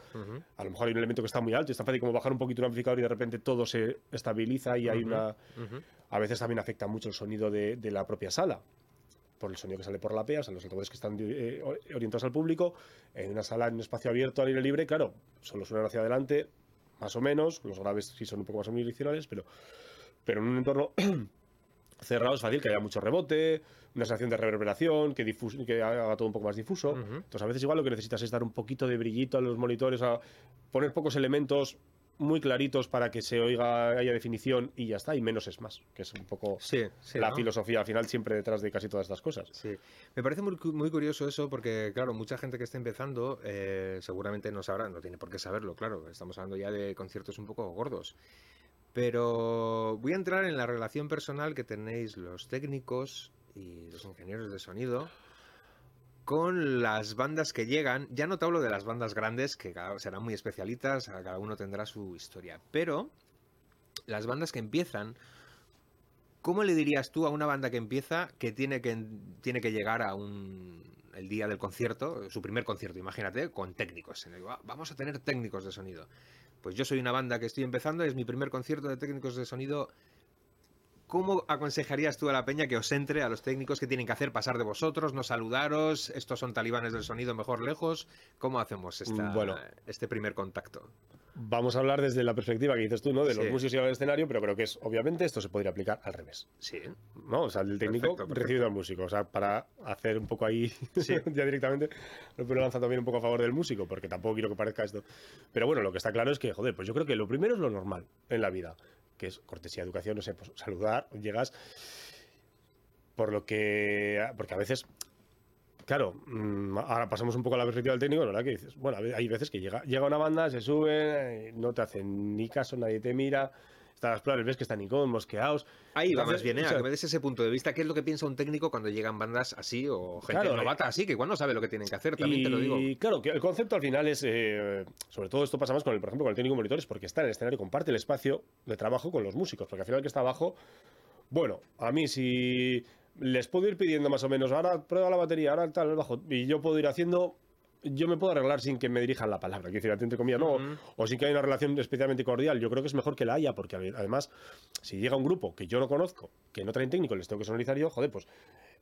A lo mejor hay un elemento que está muy alto y es tan fácil como bajar un poquito un amplificador y de repente todo se estabiliza y hay una... A veces también afecta mucho el sonido de, de la propia sala, por el sonido que sale por la PEA, o sea, los altavoces que están eh, orientados al público. En una sala, en un espacio abierto al aire libre, claro, solo suenan hacia adelante, más o menos, los graves sí son un poco más omnidireccionales, pero, pero en un entorno (clears throat) cerrado es fácil que haya mucho rebote, una sensación de reverberación, que, difus- que haga todo un poco más difuso. Entonces, a veces igual lo que necesitas es dar un poquito de brillito a los monitores, a poner pocos elementos muy claritos para que se oiga, haya definición y ya está, y menos es más, que es un poco Sí, sí. la ¿no? filosofía al final siempre detrás de casi todas estas cosas. Sí, me parece muy, muy curioso eso porque, claro, mucha gente que está empezando eh, seguramente no sabrá, no tiene por qué saberlo, claro, estamos hablando ya de conciertos un poco gordos. Pero voy a entrar en la relación personal que tenéis los técnicos y los ingenieros de sonido con las bandas que llegan. Ya no te hablo de las bandas grandes, que serán muy especialitas, cada uno tendrá su historia, pero las bandas que empiezan, ¿Cómo le dirías tú a una banda que empieza que tiene que, tiene que llegar a un, el día del concierto, su primer concierto, imagínate, con técnicos? En el- "Va- Vamos a tener técnicos de sonido. Pues yo soy una banda que estoy empezando, es mi primer concierto de técnicos de sonido. ¿Cómo aconsejarías tú a la peña que os entre a los técnicos que tienen que hacer pasar de vosotros, no saludaros, estos son talibanes del sonido, mejor lejos? ¿Cómo hacemos esta- Mm, Bueno. este primer contacto? Vamos a hablar desde la perspectiva que dices tú, ¿no? De los Sí. músicos llevan al escenario, pero creo que es, obviamente, esto se podría aplicar al revés. Sí, ¿no? O sea, el técnico Perfecto, perfecto. recibiendo al músico. O sea, para hacer un poco ahí (laughs) Sí. ya directamente, lo lanza también un poco a favor del músico, porque tampoco quiero que parezca esto. Pero bueno, lo que está claro es que, joder, pues yo creo que lo primero es lo normal en la vida, que es cortesía, educación, no sé, pues saludar, llegas. Por lo que. Porque a veces. Claro, mm, ahora pasamos un poco a la perspectiva del técnico, ¿verdad? Que dices, bueno, hay veces que llega, llega una banda, se sube, no te hacen ni caso, nadie te mira, están las pruebas, ves que están incómodos, mosqueados. Ahí va más bien, ¿eh? o sea, que me des ese punto de vista. ¿Qué es lo que piensa un técnico cuando llegan bandas así o gente Claro, novata así, que igual no sabe lo que tienen que hacer? También te lo digo. Y claro, que el concepto al final es, eh, sobre todo esto pasa más con el, por ejemplo, con el técnico de monitores, porque está en el escenario, comparte el espacio de trabajo con los músicos, porque al final el que está abajo, bueno, a mí si les puedo ir pidiendo más o menos, ahora prueba la batería, ahora tal, el bajo, y yo puedo ir haciendo, yo me puedo arreglar sin que me dirijan la palabra, quiero decir, entre comillas, no, Ujú. o sin que haya una relación especialmente cordial, yo creo que es mejor que la haya, porque ade- además, si llega un grupo que yo no conozco, que no traen técnico, les tengo que sonorizar yo, joder, pues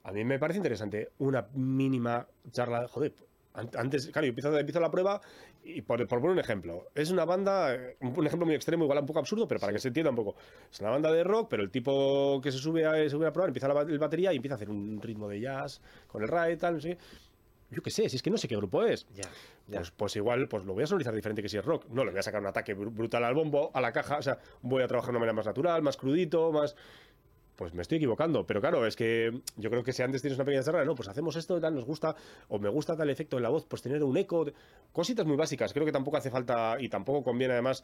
a mí me parece interesante una mínima charla, joder, an- antes, claro, yo empiezo, empiezo la prueba y por, por poner un ejemplo, es una banda, eh, un, ejemplo muy extremo, igual un poco absurdo, pero para que se entienda un poco, es una banda de rock, pero el tipo que se sube a, sube a probar, empieza la, el batería y empieza a hacer un ritmo de jazz con el RAE y tal, no sé qué. Yo qué sé, si es que no sé qué grupo es. Ya, ya. Pues, pues igual, pues lo voy a sonorizar diferente que si es rock. No, le voy a sacar un ataque br- brutal al bombo, a la caja. O sea, voy a trabajar de una manera más natural, más crudito, más. Pues me estoy equivocando. Pero claro, es que yo creo que si antes tienes una pequeña charla, no, pues hacemos esto, tal, nos gusta, o me gusta tal efecto en la voz, pues tener un eco, cositas muy básicas. Creo que tampoco hace falta y tampoco conviene además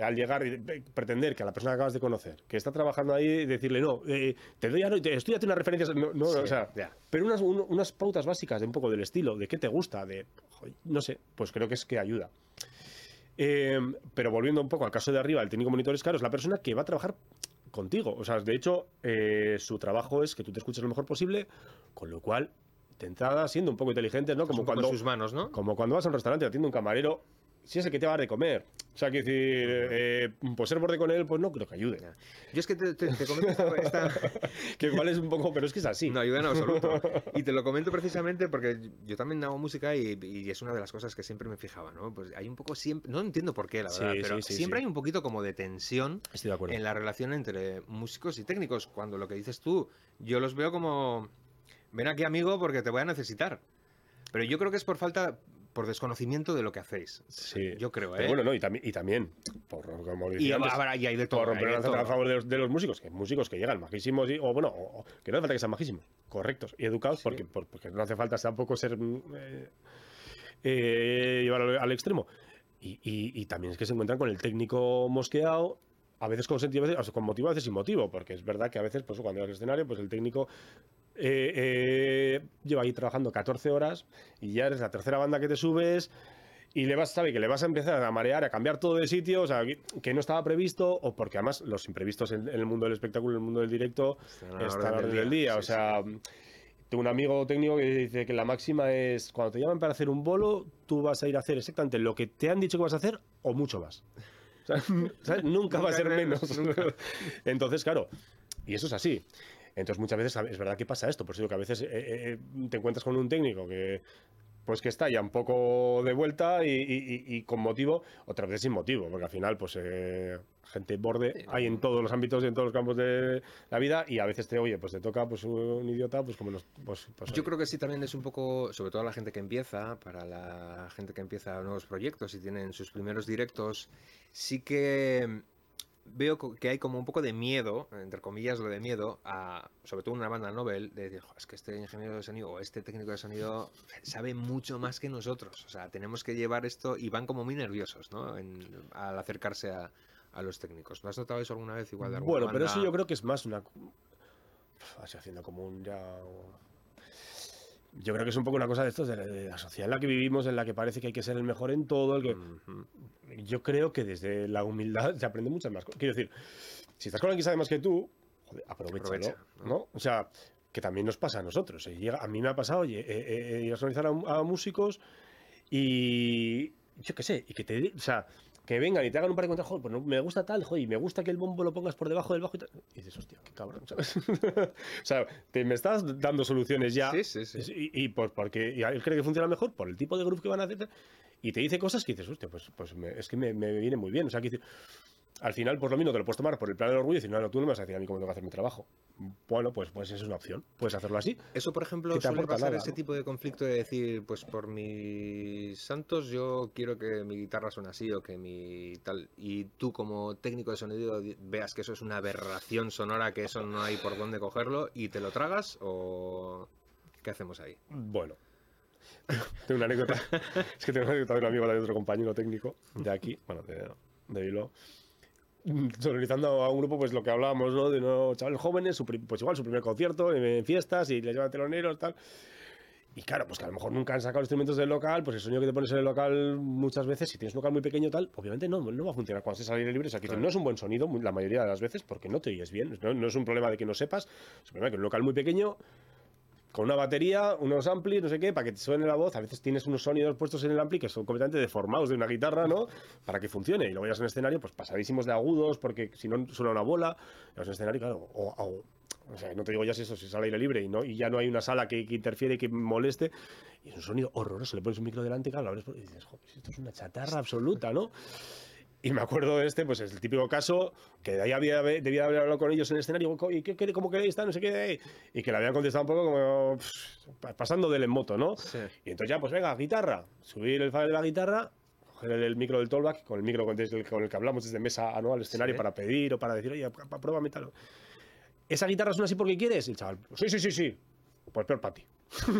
al llegar y pretender que a la persona que acabas de conocer, que está trabajando ahí, decirle, no, eh, te doy, ahora- te estoy haciendo unas referencias, no, no, Sí, o sea, ya. pero unas, un- unas pautas básicas de un poco del estilo, de qué te gusta, de, no sé, pues creo que es que ayuda. Eh, pero volviendo un poco al caso de arriba, el técnico monitor es claro, es la persona que va a trabajar contigo. O sea, de hecho, eh, su trabajo es que tú te escuches lo mejor posible, con lo cual, de entrada, siendo un poco inteligente, ¿no? Como cuando, sus manos, ¿no? como cuando vas a un restaurante y atiende un camarero, si es el que te va a dar de comer. O sea, quiero decir, eh, pues ser borde con él, pues no creo que ayude. Ya. Yo es que te, te- te comento esta, (laughs) Que igual es un poco, pero es que es así. No ayuda en absoluto. (laughs) Y te lo comento precisamente porque yo también hago música y, y es una de las cosas que siempre me fijaba, ¿no? Pues hay un poco siempre, no entiendo por qué, la verdad, sí, pero sí, siempre sí. hay un poquito como de tensión Estoy de acuerdo. en la relación entre músicos y técnicos. Cuando lo que dices tú, yo los veo como, ven aquí amigo porque te voy a necesitar. Pero yo creo que es por falta, por desconocimiento de lo que hacéis. Sí. Yo creo, ¿eh? Bueno, no, y, también y también, por, como y, decía antes, habrá- y hay de todo. por romper lanza a favor de los, de los músicos, que músicos que llegan majísimos, y- o bueno, o- que no hace falta que sean majísimos, correctos y educados, Sí. porque, por- porque no hace falta tampoco ser mm, eh, eh, llevar al, extremo. Y, y- y también es que se encuentran con el técnico mosqueado, a veces con sentido, a veces, o sea, con motivo, a veces sin motivo, porque es verdad que a veces, pues cuando vas al escenario, pues el técnico eh, eh, lleva ahí trabajando 14 horas y ya eres la tercera banda que te subes y le vas, sabe que le vas a empezar a marear, a cambiar todo de sitio, o sea, que, no estaba previsto, o porque además los imprevistos en, en el mundo del espectáculo, en el mundo del directo, Están a la orden del día. Sí, sea, tengo un amigo técnico que dice que la máxima es cuando te llaman para hacer un bolo, tú vas a ir a hacer exactamente lo que te han dicho que vas a hacer o mucho más. O sea, (laughs) ¿sabes? Nunca, va a ser menos. menos. (laughs) Entonces, claro, y eso es así. Entonces muchas veces es verdad que pasa esto, por eso que a veces eh, eh, te encuentras con un técnico que pues que está ya un poco de vuelta y, y- y- y con motivo, otras veces sin motivo, porque al final pues eh, gente borde hay en todos los ámbitos y en todos los campos de la vida y a veces te oye, pues te toca pues un idiota, pues como nos pues, pues, Yo creo que sí también es un poco, sobre todo la gente que empieza, para la gente que empieza nuevos proyectos y tienen sus primeros directos, sí que veo que hay como un poco de miedo, entre comillas lo de miedo, a, sobre todo una banda novel, de decir, "Jo, es que este ingeniero de sonido o este técnico de sonido sabe mucho más que nosotros. O sea, tenemos que llevar esto y van como muy nerviosos, ¿no? En- al acercarse a, a los técnicos. ¿No has notado eso alguna vez igual de alguna Bueno, pero eso yo creo que es más una así haciendo como un ya yo creo que es un poco una cosa de estos de la, de la sociedad en la que vivimos, en la que parece que hay que ser el mejor en todo, el que Ujú. yo creo que desde la humildad se aprende muchas más cosas. Quiero decir, si estás con alguien que sabe más que tú, joder, aprovechalo, Aprovecha, ¿no? ¿no? O sea, que también nos pasa a nosotros. eh, a mí me ha pasado, oye, eh, eh, eh, organizar a, a músicos y yo qué sé, y que te, o sea, que vengan y te hagan un par de contratos, joder, pues no, me gusta tal, joder, y me gusta que el bombo lo pongas por debajo del bajo y tal. Y dices, hostia, qué cabrón, ¿sabes? (laughs) o sea, te, me estás dando soluciones ya. Sí, sí, sí. Y, y pues porque y él cree que funciona mejor por el tipo de groove que van a hacer y te dice cosas que dices, hostia, pues, pues me- es que me, me viene muy bien. O sea, que dice- al final, pues lo mismo te lo puedes tomar por el plan del orgullo y decir, no, no, tú no me vas a decir a mí cómo tengo que hacer mi trabajo. Bueno, pues, pues esa es una opción. Puedes hacerlo así. Eso, por ejemplo, suele pasar nada, ese ¿no? tipo de conflicto de decir, pues por mis santos yo quiero que mi guitarra suene así o que mi tal. Y tú como técnico de sonido veas que eso es una aberración sonora, que eso no hay por dónde cogerlo y te lo tragas o qué hacemos ahí. Bueno. (laughs) tengo una anécdota. es que tengo una anécdota de un amigo de otro compañero técnico de aquí, bueno, de, de Bilbao. (laughs) Sonorizando a un grupo, pues lo que hablábamos, ¿no? De unos chavales jóvenes, su pues igual su primer concierto en, fiestas y les llevan teloneros, tal. Y claro, pues que a lo mejor nunca han sacado instrumentos del local, pues el sonido que te pones en el local muchas veces, si tienes un local muy pequeño tal, obviamente no, no va a funcionar cuando estés al aire libre. O sea, que Claro. no es un buen sonido la mayoría de las veces porque no te oyes bien. No, no es un problema de que no sepas, es un problema de que un local muy pequeño, con una batería, unos amplis, no sé qué, para que te suene la voz, a veces tienes unos sonidos puestos en el ampli que son completamente deformados de una guitarra, ¿no? Para que funcione. Y luego ya es un escenario, pues pasadísimos de agudos, porque si no suena una bola, ya es un escenario, claro, o, sea, no te digo ya si eso, si es al aire libre y, no, y ya no hay una sala que, que interfiere, que moleste, y es un sonido horroroso, le pones un micro delante, claro, y dices, joder, esto es una chatarra absoluta, ¿no? Y me acuerdo de este, pues es el típico caso que de ahí había, debía haber hablado con ellos en el escenario, "Co- ¿y qué, qué- cómo queréis? Tal, no sé qué, y que le habían contestado un poco como pff, pa- pasando del en moto, ¿no? Sí. Y entonces ya, pues venga, guitarra, subir el file de la guitarra, coger el, el micro del tollback, con el micro con, el, con el que hablamos desde mesa anual escenario Sí. para pedir o para decir, oye, pruébame tal. ¿esa guitarra suena así porque quieres? Y el chaval, sí, sí, sí, sí. Pues peor para ti. (laughs)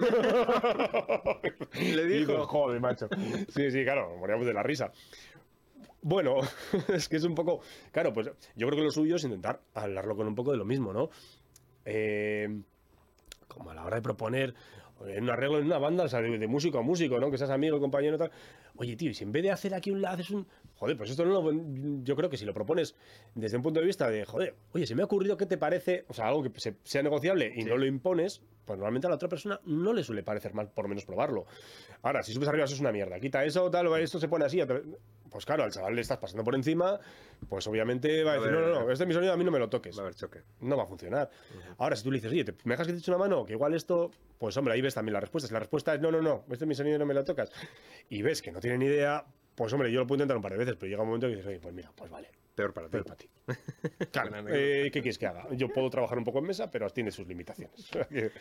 Le (laughs) dijo. Digo, joder, macho. Sí, sí, claro, moríamos de la risa. Bueno, (laughs) es que es un poco. Claro, pues yo creo que lo suyo es intentar hablarlo con un poco de lo mismo, ¿no? Eh, como a la hora de proponer un arreglo en una banda, o sea, de músico a músico, ¿no? Que seas amigo, compañero, tal. Oye, tío, y si en vez de hacer aquí un haces un. Joder, pues esto no lo. Yo creo que si lo propones desde un punto de vista de, joder, oye, se me ha ocurrido qué te parece, o sea, algo que se- sea negociable y Sí. no lo impones, pues normalmente a la otra persona no le suele parecer mal, por lo menos probarlo. Ahora, si subes arriba, eso es una mierda. Quita eso, tal, esto se pone así. Pues claro, al chaval le estás pasando por encima, pues obviamente va a A decir, ver, no, no, no, este es mi sonido, a mí no me lo toques Va a haber choque. no va a funcionar. Ahora, si tú le dices, oye, ¿te- ¿me dejas que te eche una mano? Que igual esto, pues hombre, ahí ves también la respuesta. Si la respuesta es, no, no, no, este es mi sonido, no me lo tocas, y ves que no tiene ni idea, pues hombre, yo lo puedo intentar un par de veces, pero llega un momento que dices, oye, pues mira, pues vale, Peor para ti. pero para ti. (laughs) Claro, eh, ¿qué quieres que haga? Yo puedo trabajar un poco en mesa, pero tiene sus limitaciones. (laughs)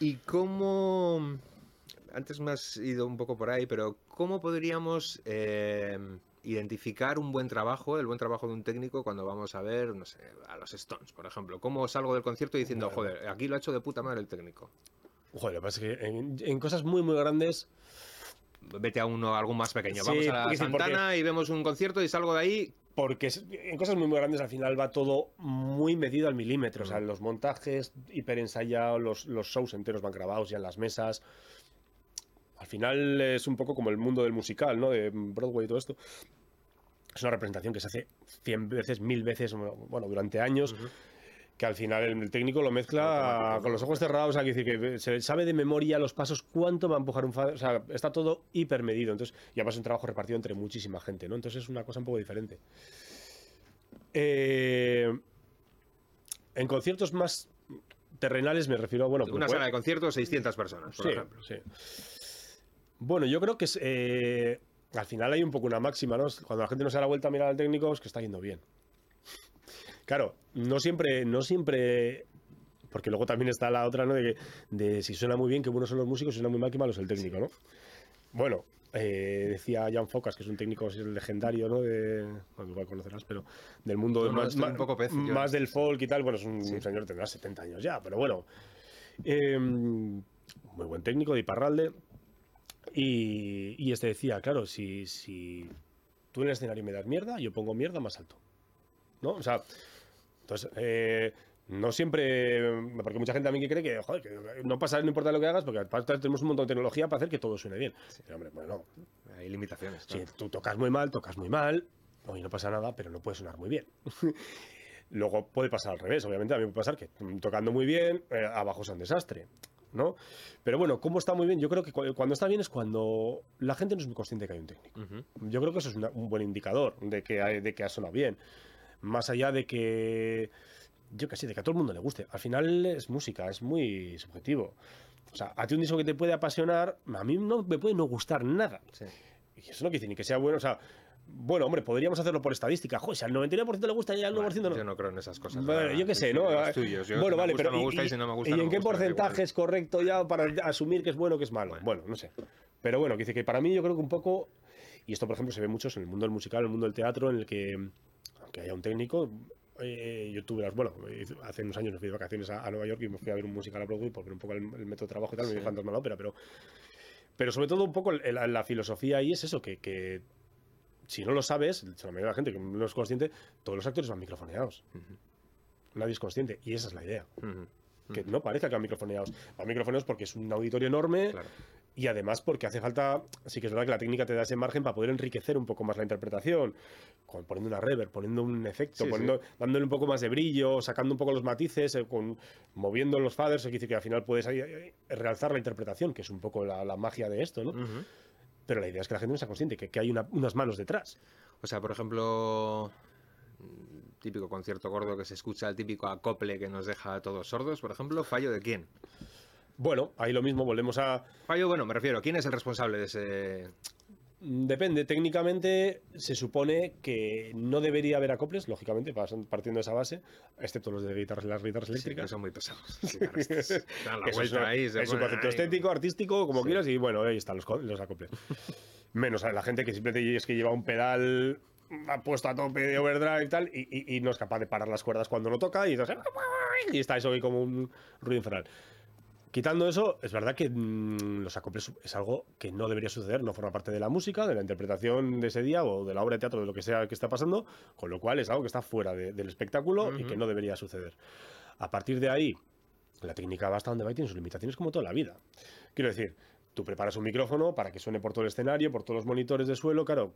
¿Y cómo... Antes me has ido un poco por ahí, pero ¿cómo podríamos eh, identificar un buen trabajo, el buen trabajo de un técnico cuando vamos a ver, no sé, a los Stones, por ejemplo? ¿Cómo salgo del concierto diciendo, joder, aquí lo ha hecho de puta madre el técnico? Joder, lo que pasa es que en, en cosas muy, muy grandes, Vete a uno, algo más pequeño. Sí, Vamos a la porque sí, porque- Santana y vemos un concierto y salgo de ahí. porque en cosas muy, muy grandes al final va todo muy medido al milímetro. O sea, los montajes hiper ensayados, los, los shows enteros van grabados ya en las mesas. Al final es un poco como el mundo del musical, ¿no? De Broadway y todo esto. Es una representación que se hace 100 veces, mil veces, bueno, durante años. Que al final el técnico lo mezcla con los ojos cerrados, o sea, que se sabe de memoria los pasos, cuánto va a empujar un fa- o sea, está todo hiper medido, entonces, y además es un trabajo repartido entre muchísima gente, ¿no? Entonces es una cosa un poco diferente. Eh, en conciertos más terrenales me refiero a, bueno, Una pues, sala de conciertos, 600 personas, por Sí, ejemplo. sí. Bueno, yo creo que es, eh, al final hay un poco una máxima, ¿no? Cuando la gente no se da la vuelta a mirar al técnico es que está yendo bien. Claro, no siempre, no siempre, porque luego también está la otra, ¿no? De, que- de si suena muy bien, que buenos son los músicos, si suena muy mal, que malo es el técnico, ¿no? Bueno, eh, decía Jan Focas, que es un técnico legendario, ¿no? De, bueno, igual conocerás, pero del mundo No, no, más, estoy más- un poco pez, más del folk y tal. Bueno, es un Sí. señor, tendrá 70 años ya, pero bueno. Eh, muy buen técnico de Iparralde. Y, y este decía, claro, si, si tú en el escenario me das mierda, yo pongo mierda más alto. ¿No? O sea, entonces, eh, no siempre. Porque mucha gente también que cree que, joder, que no pasa, no importa lo que hagas, porque tenemos un montón de tecnología para hacer que todo suene bien. Pero, hombre, bueno, Hay limitaciones. si tú tocas muy mal, tocas muy mal, hoy no pasa nada, pero no puede sonar muy bien. (laughs) Luego puede pasar al revés, obviamente, a mí puede pasar que tocando muy bien, eh, abajo es un desastre, ¿no? Pero bueno, ¿cómo está muy bien? Yo creo que cu- cuando está bien es cuando la gente no es muy consciente que hay un técnico. Yo creo que eso es una- un buen indicador de que, hay- de que ha sonado bien. Más allá de que, yo qué sé, de que a todo el mundo le guste. Al final es música, es muy subjetivo. O sea, a ti un disco que te puede apasionar, a mí no me puede no gustar nada. Sí. Y eso no quiere decir ni que sea bueno, o sea, bueno, hombre, podríamos hacerlo por estadística. Joder, si al 99% le gusta y al 9% no. Yo no creo en esas cosas. Bueno, yo qué sé, ¿no? Los tuyos. Yo, bueno, si me vale, gusta, pero me ¿y- gusta y, y, si no me gusta, ¿y no en me qué porcentaje es correcto ya para asumir que es bueno o que es malo? Bueno. Bueno, no sé. Pero bueno, que dice que para mí yo creo que un poco, y esto por ejemplo se ve mucho en el mundo del musical, en el mundo del teatro, en el que, aunque haya un técnico, eh, yo tuve las, bueno, hace unos años me fui de vacaciones a, a Nueva York y me fui a ver un musical a Broadway por ver un poco el, el método de trabajo y tal, me Sí. vi Fantasma la ópera, pero, pero sobre todo un poco la, la filosofía ahí es eso, que, que si no lo sabes, la mayoría de la gente que no es consciente, todos los actores van microfoneados. Nadie es consciente. Y esa es la idea. Que no parezca que van microfoneados. Van microfoneados porque es un auditorio enorme Claro. Y además porque hace falta, sí que es verdad que la técnica te da ese margen para poder enriquecer un poco más la interpretación, con, poniendo una reverb, poniendo un efecto, Sí, poniendo, dándole un poco más de brillo, sacando un poco los matices, eh, con, moviendo los faders, que dice que al final puedes ahí, realzar la interpretación, que es un poco la, la magia de esto, ¿no? Pero la idea es que la gente no sea consciente, que, que hay una- unas manos detrás. O sea, por ejemplo, típico concierto gordo que se escucha, el típico acople que nos deja a todos sordos, por ejemplo, fallo de quién? Bueno, ahí lo mismo, volvemos a, Fallo, bueno, me refiero, ¿quién es el responsable de ese...? Mm, Depende, técnicamente se supone que no debería haber acoples, lógicamente, partiendo de esa base, excepto los de guitarras, las guitarras Sí, que eléctricas. son muy pesados. (laughs) Dan la es, una- ahí, se es un concepto ahí. estético, artístico, como Sí. quieras, y bueno, ahí están los, los acoples. Menos a la gente que simplemente es que lleva un pedal puesto a tope de overdrive y tal, y, y- y no es capaz de parar las cuerdas cuando no toca, y entonces, y está eso ahí como un ruido infernal. Quitando eso, es verdad que mm, los acoples es algo que no debería suceder, no forma parte de la música, de la interpretación de ese día o de la obra de teatro, de lo que sea que está pasando, con lo cual es algo que está fuera de- del espectáculo y que no debería suceder. A partir de ahí, la técnica va hasta donde va y tiene sus limitaciones como toda la vida. Quiero decir, tú preparas un micrófono para que suene por todo el escenario, por todos los monitores de suelo, claro.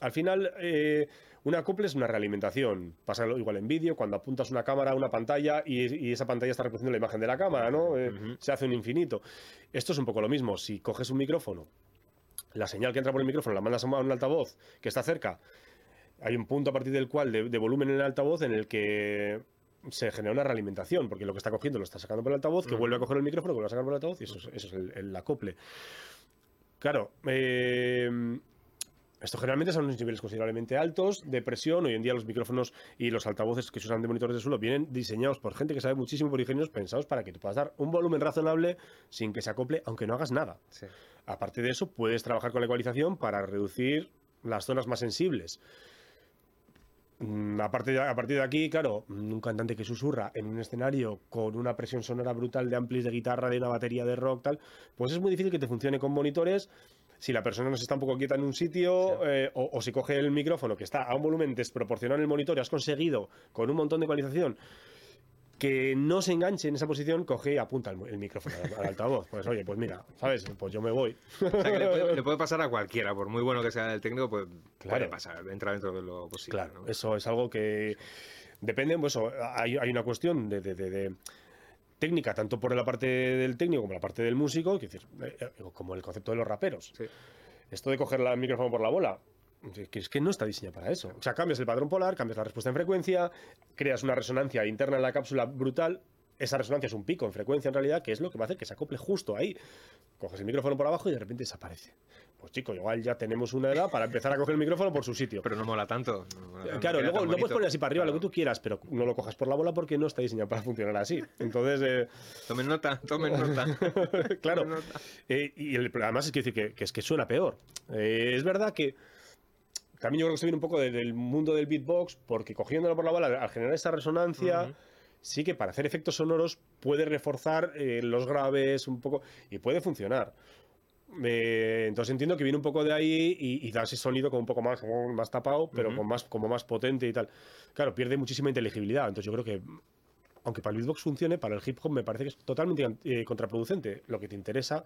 Al final, eh, un acople es una realimentación. Pasa lo- igual en vídeo, cuando apuntas una cámara a una pantalla y, y esa pantalla está reproduciendo la imagen de la cámara, ¿no? Eh. Se hace un infinito. Esto es un poco lo mismo. Si coges un micrófono, la señal que entra por el micrófono la mandas a un altavoz que está cerca, hay un punto a partir del cual de, de volumen en el altavoz en el que se genera una realimentación, porque lo que está cogiendo lo está sacando por el altavoz, que vuelve a coger el micrófono, que vuelve a sacar por el altavoz, y eso es, eso es el, el acople. Claro, eh, esto generalmente son unos niveles considerablemente altos de presión. Hoy en día los micrófonos y los altavoces que se usan de monitores de suelo vienen diseñados por gente que sabe muchísimo, por ingenieros pensados para que tú puedas dar un volumen razonable sin que se acople, aunque no hagas nada. Sí. Aparte de eso, puedes trabajar con la ecualización para reducir las zonas más sensibles. Mm, de- a partir de aquí, claro, un cantante que susurra en un escenario con una presión sonora brutal de amplis de guitarra, de una batería de rock, tal, pues es muy difícil que te funcione con monitores. Si la persona no se está un poco quieta en un sitio, Sí. eh, o, o si coge el micrófono que está a un volumen desproporcional en el monitor y has conseguido con un montón de ecualización que no se enganche en esa posición, coge y apunta el, el micrófono al, al altavoz. Pues oye, pues mira, ¿sabes? Pues yo me voy. O sea, que le puede, le puede pasar a cualquiera, por muy bueno que sea el técnico, pues Claro. puede pasar, entra dentro de lo posible. Claro, ¿no? eso es algo que depende, pues hay, hay una cuestión de, de- de- de técnica, tanto por la parte del técnico como la parte del músico, que decir, eh, eh, como el concepto de los raperos. Sí. Esto de coger el micrófono por la bola, que es que no está diseñado para eso. O sea, cambias el patrón polar, cambias la respuesta en frecuencia, creas una resonancia interna en la cápsula brutal. Esa resonancia es un pico en frecuencia en realidad, que es lo que va a hacer que se acople justo ahí. Coges el micrófono por abajo y de repente desaparece. Pues chico, igual ya tenemos una edad para empezar a coger el micrófono por su sitio. Pero no mola tanto. no mola Claro, queda luego lo puedes poner así para arriba, lo que tú quieras, pero no lo cojas por la bola porque no está diseñado para funcionar así. Entonces, eh, Tomen nota, tomen nota. (laughs) claro. Tomen nota. Eh, y el, además es que decir que, que es que suena peor. Eh, es verdad que también yo creo que esto viene un poco de- del mundo del beatbox, porque cogiéndolo por la bola, al generar esa resonancia, sí que para hacer efectos sonoros puede reforzar eh, los graves un poco y puede funcionar. Eh, entonces entiendo que viene un poco de ahí y, y da ese sonido como un poco más, más tapado, pero Ujú. con más, como más potente y tal. Claro, pierde muchísima inteligibilidad. Entonces yo creo que, aunque para el beatbox funcione, para el hip hop me parece que es totalmente eh, contraproducente. Lo que te interesa,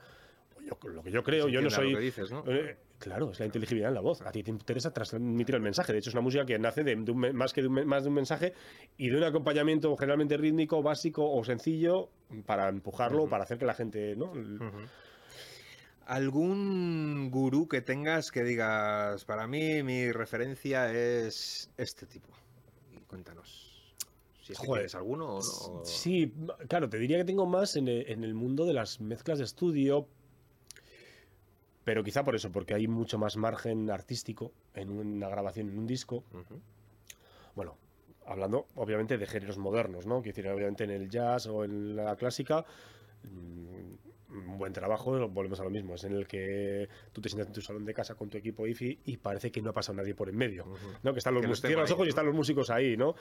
yo- lo que yo creo, yo no soy... lo que dices, ¿no? Eh, claro, es la inteligibilidad en la voz. A ti te interesa transmitir el mensaje. De hecho, es una música que nace de, de un más que de un, más de un mensaje y de un acompañamiento generalmente rítmico, básico o sencillo para empujarlo, Ujú. para hacer que la gente. ¿no? El- Ujú. ¿Algún gurú que tengas que digas, para mí mi referencia es este tipo? Y cuéntanos. Si es que Joder. tienes alguno o no. Sí, claro, te diría que tengo más en el, en el mundo de las mezclas de estudio, pero quizá por eso, porque hay mucho más margen artístico en una grabación, en un disco. Bueno, hablando obviamente de géneros modernos, ¿no? Quiero decir, obviamente en el jazz o en la clásica, mm, un buen trabajo, volvemos a lo mismo, es en el que tú te sientas en tu salón de casa con tu equipo IFI y parece que no ha pasado nadie por en medio. ¿no? Que están los Que los ahí, ojos y ¿no? están los músicos ahí, ¿no?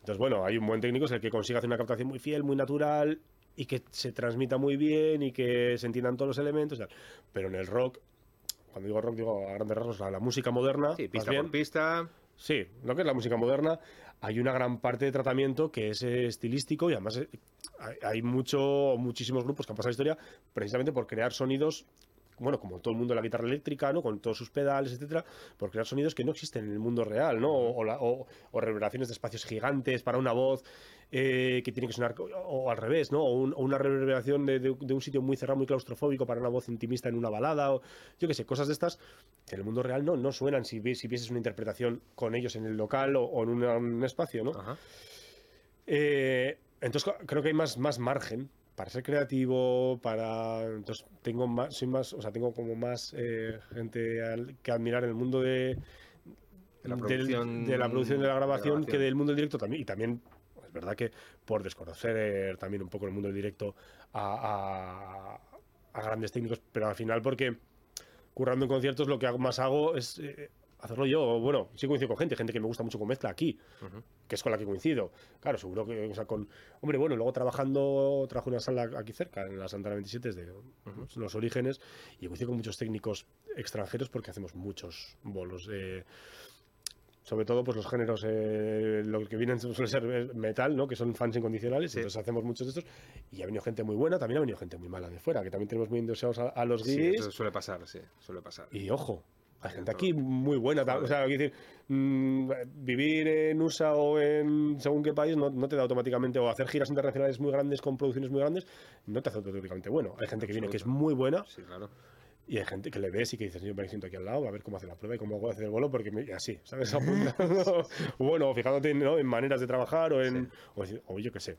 Entonces, bueno, hay un buen técnico, es el que consigue hacer una captación muy fiel, muy natural y que se transmita muy bien y que se entiendan todos los elementos. y tal. Pero en el rock, cuando digo rock, digo a grandes rasgos, la, la música moderna, Sí, pista bien, por pista. Sí, lo que es la música moderna, hay una gran parte de tratamiento que es eh, estilístico y además eh, hay, hay mucho, muchísimos grupos que han pasado la historia precisamente por crear sonidos, bueno, como todo el mundo de la guitarra eléctrica, ¿no? Con todos sus pedales, etcétera, por crear sonidos que no existen en el mundo real, ¿no? O, la- o- o reverberaciones de espacios gigantes para una voz eh, que tiene que sonar, o, o al revés, ¿no? O, un- o una reverberación de, de- de un sitio muy cerrado, muy claustrofóbico para una voz intimista en una balada, o yo qué sé, cosas de estas que en el mundo real no, no suenan si, si vieses una interpretación con ellos en el local o, o en una- un espacio, ¿no? Ajá. Eh, entonces creo que hay más, más margen para ser creativo, para entonces tengo más, soy más, o sea, tengo como más eh, gente al- que admirar en el mundo de De la producción- de la producción y de la de la grabación, que grabación. del mundo del directo también y también es verdad que por desconocer también un poco el mundo del directo a, a- a grandes técnicos, pero al final porque currando en conciertos lo que hago- más hago es eh, hacerlo yo. Bueno, sí coincido con gente, gente que me gusta mucho con mezcla aquí, que es con la que coincido. Claro, seguro que, o sea, con. Hombre, bueno, luego trabajando, trabajo en una sala aquí cerca, en la Santana 27, es de los orígenes, y coincido con muchos técnicos extranjeros porque hacemos muchos bolos. eh, sobre todo, pues los géneros, eh, lo que vienen (laughs) suele ser metal, ¿no? Que son fans incondicionales, Sí. entonces hacemos muchos de estos. Y ha venido gente muy buena, también ha venido gente muy mala de fuera, que también tenemos muy endiosados a, a los Sí, guiris. eso suele pasar, sí, suele pasar. Y ojo, hay gente aquí muy buena. O sea, quiero decir, mm, vivir en USA o en según qué país no, no te da automáticamente, o hacer giras internacionales muy grandes con producciones muy grandes, no te hace automáticamente bueno. Hay gente que viene que es muy buena Sí, claro. y hay gente que le ves y que dices, yo me siento aquí al lado a ver cómo hace la prueba y cómo hago hacer el bolo, porque me- así, ¿sabes? (laughs) (laughs) Bueno, fijándote ¿no? en maneras de trabajar o en. Sí. O, yo qué sé.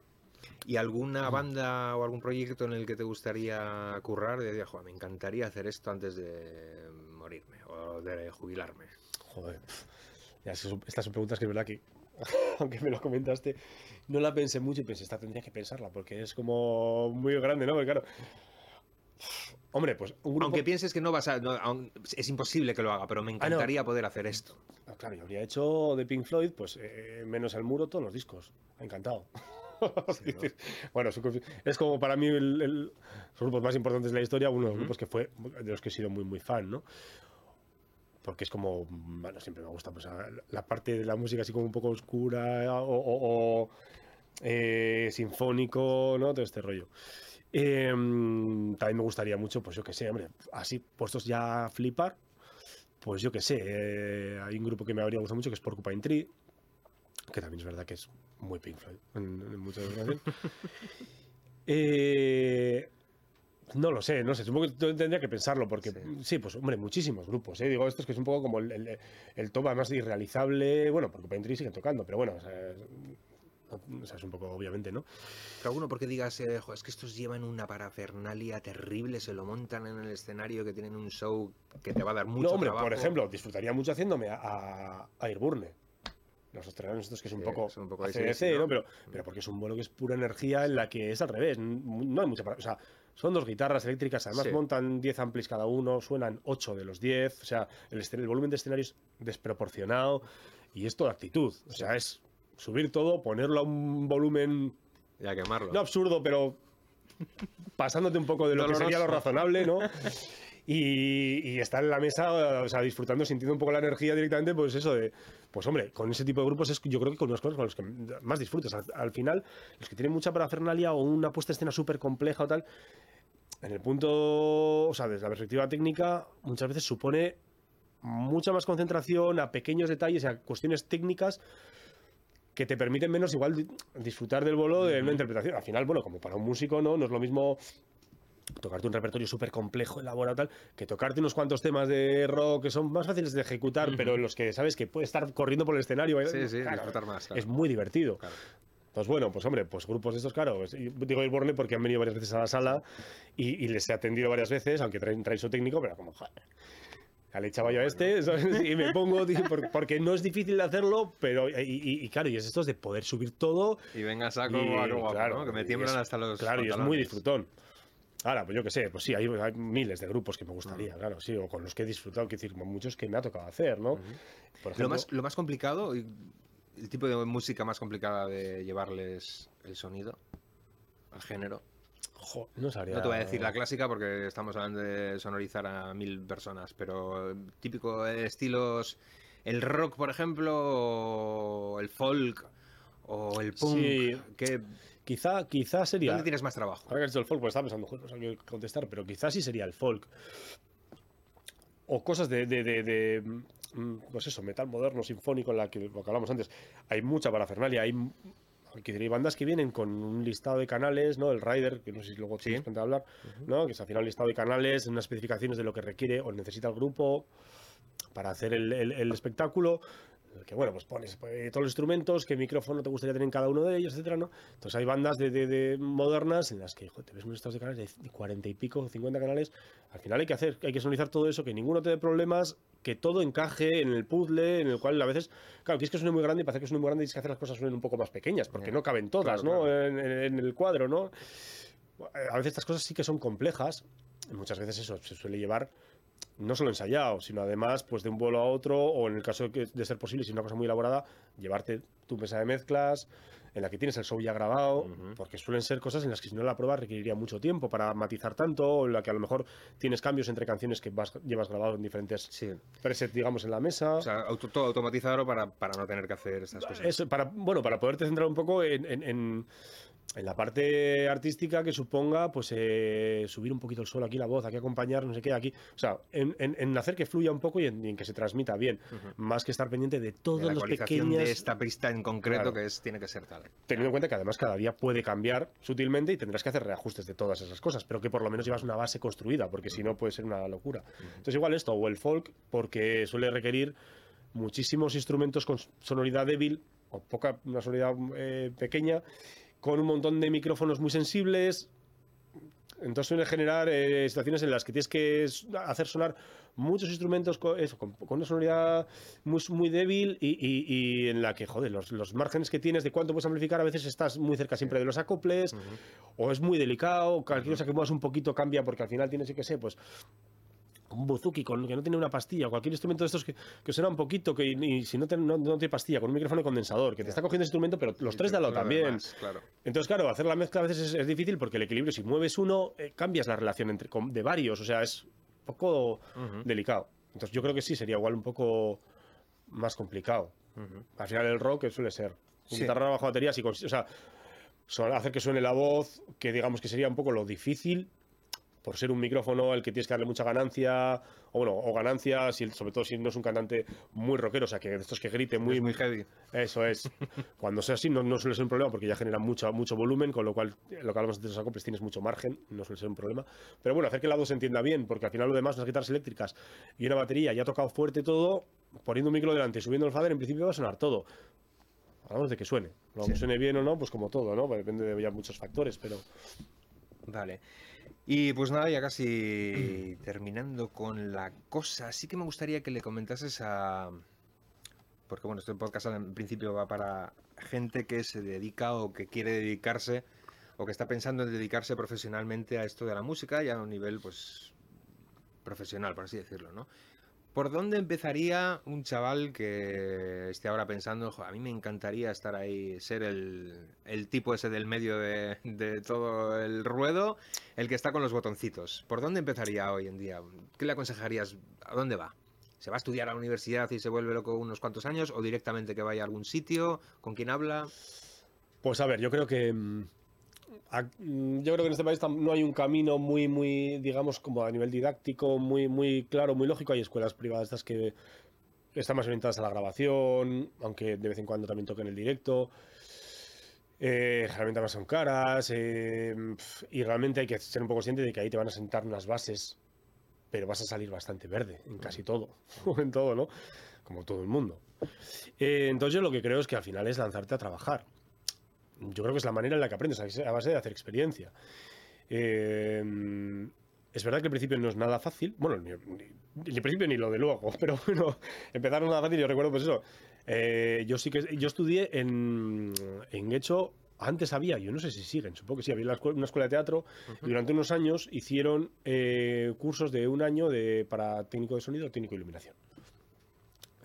¿Y alguna banda o algún proyecto en el que te gustaría currar? De "Joder, me encantaría hacer esto antes de morirme de jubilarme. Joder. Ya, son- estas son preguntas que es verdad que, (laughs) aunque me lo comentaste, no la pensé mucho y pensé, esta tendría que pensarla, porque es como muy grande, ¿no? Porque claro. Hombre, pues un grupo. Aunque pienses que no vas a. no, es imposible que lo haga, pero me Ah, no. encantaría poder hacer esto. Ah, Claro, yo habría hecho de Pink Floyd, pues eh, menos el muro, todos los discos. Encantado. (laughs) Sí, ¿no? bueno, es como para mí el, el- los grupos más importantes de la historia, uno de los grupos que fue de los que he sido muy, muy fan, ¿no? Porque es como, bueno, siempre me gusta pues, la parte de la música así como un poco oscura o, o- o, eh, sinfónico, ¿no? Todo este rollo. Eh, también me gustaría mucho, pues yo que sé, hombre, así puestos ya a flipar, pues yo que sé, eh, hay un grupo que me habría gustado mucho que es Porcupine Tree, que también es verdad que es muy Pink Floyd en, en muchas ocasiones. (laughs) Eh, no lo sé, no sé, supongo que tendría que pensarlo, porque Sí. sí, pues hombre, muchísimos grupos, ¿eh? digo, estos que es un poco como el, el, el top de irrealizable, bueno, Porcupine Tree siguen tocando, pero bueno, o sea, es, o sea, es un poco obviamente, ¿no? Pero alguno porque digas, eh, "Jo, es que estos llevan una parafernalia terrible, se lo montan en el escenario, que tienen un show que te va a dar mucho no, hombre, trabajo. por ejemplo, disfrutaría mucho haciéndome a, a, Airburne. Los australianos estos que es un Sí, poco, son un poco ACDC, ¿no? ¿no? Pero, pero porque es un vuelo que es pura energía en la que es al revés. No hay mucha... O sea, son dos guitarras eléctricas, además Sí. montan 10 amplis cada uno, suenan 8 de los 10. O sea, el, el volumen de escenario es desproporcionado y es toda actitud. O sea, es subir todo, ponerlo a un volumen Ya quemarlo. no absurdo, pero pasándote un poco de lo que sería lo razonable, ¿no? (laughs) Y, y estar en la mesa, o sea, disfrutando, sintiendo un poco la energía directamente, pues eso de, pues hombre, con ese tipo de grupos es yo creo que con cosas con las que más disfrutas. Al, al final, los que tienen mucha parafernalia o una puesta de escena súper compleja o tal, en el punto, o sea, desde la perspectiva técnica, muchas veces supone mucha más concentración a pequeños detalles, a cuestiones técnicas que te permiten menos igual di- disfrutar del bolo de una interpretación. Al final, bueno, como para un músico, ¿no? No es lo mismo tocarte un repertorio súper complejo, elaborado tal, que tocarte unos cuantos temas de rock que son más fáciles de ejecutar, pero en los que sabes que puedes estar corriendo por el escenario. ¿eh? Sí, sí, Claro, disfrutar más. claro. Es muy divertido. Claro. Pues bueno, pues hombre, pues grupos de estos, claro, pues, digo Airborne porque han venido varias veces a la sala y, y les he atendido varias veces, aunque traen, traen su técnico, pero como, joder, le echaba yo a este, ¿sabes? y me pongo, (laughs) porque no es difícil de hacerlo, pero, y, y- y claro, y es esto de poder subir todo, Y venga, saco, Y, guapo, guapo, claro, ¿no? Que me tiemblan es- hasta los. claro, y es muy pantalones. disfrutón. Ahora, pues yo qué sé, pues sí, hay, hay miles de grupos que me gustaría, claro, sí, o con los que he disfrutado, que decir, muchos que me ha tocado hacer, ¿no? Por ejemplo, Lo más, lo más complicado, el tipo de música más complicada de llevarles el sonido al género. jo, no sabría. No te voy a decir la clásica porque estamos hablando de sonorizar a mil personas, pero típico de estilos, el rock, por ejemplo, o el folk, o el punk. Sí. que- Quizá, quizá sería. ¿Dónde tienes más trabajo? Ahora que has dicho el folk, pues estaba pensando, joder, no sabía qué contestar, pero quizás sí sería el folk. O cosas de, de, de- de, mm, pues eso, metal moderno, sinfónico, en la que, lo que hablamos antes. Hay mucha parafernalia, hay, hay bandas que vienen con un listado de canales, ¿no? El Rider, que no sé si luego Sí. tienes cuenta de hablar, ¿no? Que es al final un listado de canales, unas especificaciones de lo que requiere o necesita el grupo para hacer el, el- el espectáculo. Que bueno, pues pones pues, todos los instrumentos, qué micrófono te gustaría tener en cada uno de ellos, etcétera, ¿no? Entonces hay bandas de, de- de modernas en las que joder, te ves unos estados de canales de 40 y pico, 50 canales. Al final hay que hacer, hay que sonorizar todo eso, que ninguno te dé problemas, que todo encaje en el puzzle, en el cual a veces, claro, quieres que suene muy grande y para hacer que suene muy grande tienes que hacer las cosas suenen un poco más pequeñas, porque no caben todas, Claro, ¿no? claro. En, en- en el cuadro, ¿no? A veces estas cosas sí que son complejas, muchas veces eso se suele llevar no solo ensayado, sino además pues de un vuelo a otro o en el caso de, ser posible, si es una cosa muy elaborada, llevarte tu mesa de mezclas en la que tienes el show ya grabado, porque suelen ser cosas en las que si no la prueba requeriría mucho tiempo para matizar tanto, o en la que a lo mejor tienes cambios entre canciones que vas- llevas grabado en diferentes Sí. presets, digamos, en la mesa. O sea, auto- todo automatizado para, para no tener que hacer estas cosas. Para, bueno, para poderte centrar un poco en, en- en- en la parte artística que suponga, pues, eh, subir un poquito el suelo aquí, la voz, aquí acompañar, no sé qué, aquí. O sea, en, en- en hacer que fluya un poco y en, y en que se transmita bien. Más que estar pendiente de De todos la los pequeños. de esta pista en concreto Claro. que es, tiene que ser tal. Teniendo en cuenta que además cada día puede cambiar sutilmente y tendrás que hacer reajustes de todas esas cosas, pero que por lo menos llevas una base construida, porque si no puede ser una locura. Entonces, igual esto, o el folk, porque suele requerir muchísimos instrumentos con sonoridad débil o poca, una sonoridad eh, pequeña, con un montón de micrófonos muy sensibles. Entonces suele generar eh, situaciones en las que tienes que hacer sonar muchos instrumentos con, eso, con, con una sonoridad muy, muy débil y, y- y en la que, joder, los, los márgenes que tienes de cuánto puedes amplificar, a veces estás muy cerca siempre de los acoples, o es muy delicado, cualquier cosa que muevas un poquito cambia porque al final tienes, yo qué sé, pues un buzuki con que no tiene una pastilla, cualquier instrumento de estos que, que suena un poquito, que y si no, te- no, no tiene pastilla, con un micrófono de condensador, que te está cogiendo ese instrumento, pero los Sí, tres de al lado también. demás, claro. Entonces, claro, hacer la mezcla a veces es, es difícil porque el equilibrio, si mueves uno, eh, cambias la relación entre, con- de varios, o sea, es un poco delicado. Entonces, yo creo que sí, sería igual un poco más complicado. Al final, el rock suele ser. Sí. Guitarra bajo batería, si o sea, hacer que suene la voz, que digamos que sería un poco lo difícil, por ser un micrófono el que tienes que darle mucha ganancia, o bueno, o ganancia, si, sobre todo si no es un cantante muy rockero, o sea, que de estos que grite muy, Es muy heavy. eso es. (laughs) Cuando sea así, no, no suele ser un problema porque ya genera mucho, mucho volumen, con lo cual, lo que hablamos de los acoples, tienes mucho margen, no suele ser un problema. Pero bueno, hacer que la voz se entienda bien, porque al final lo demás, unas guitarras eléctricas y una batería, ya ha tocado fuerte todo, poniendo un micro delante y subiendo el fader, en principio va a sonar todo. Hablamos de que suene. Lo Sí. que suene bien o no, pues como todo, ¿no? Depende de ya muchos factores, pero. Vale. Y pues nada, ya casi terminando con la cosa, sí que me gustaría que le comentases a... Porque bueno, este podcast en principio va para gente que se dedica o que quiere dedicarse o que está pensando en dedicarse profesionalmente a esto de la música, ya a un nivel pues profesional, por así decirlo, ¿no? ¿Por dónde empezaría un chaval que esté ahora pensando, "Jo, a mí me encantaría estar ahí, ser el, el tipo ese del medio de, de todo el ruedo, el que está con los botoncitos? ¿Por dónde empezaría hoy en día? ¿Qué le aconsejarías? ¿A dónde va? ¿Se va a estudiar a la universidad y se vuelve loco unos cuantos años? ¿O directamente que vaya a algún sitio? ¿Con quién habla? Pues a ver, yo creo que. Mm, mm, Yo creo que en este país no hay un camino muy, muy, digamos, como a nivel didáctico, muy, muy claro, muy lógico. Hay escuelas privadas estas que están más orientadas a la grabación, aunque de vez en cuando también toquen el directo. Eh, generalmente además son caras. eh, y realmente hay que ser un poco consciente de que ahí te van a sentar unas bases, pero vas a salir bastante verde en casi todo. (laughs) en todo, ¿no? Como todo el mundo. Eh, entonces yo lo que creo es que al final es lanzarte a trabajar yo creo que es la manera en la que aprendes, a base de hacer experiencia. Eh, es verdad que al principio no es nada fácil, bueno, ni, al principio ni lo de luego, (laughs) pero bueno, empezar no es nada fácil, yo recuerdo pues eso. Eh, yo sí que, yo estudié en, en Guecho, antes había, yo no sé si siguen, supongo que sí, había una escuela de teatro y durante unos años hicieron eh, cursos de un año de, para técnico de sonido, técnico de iluminación.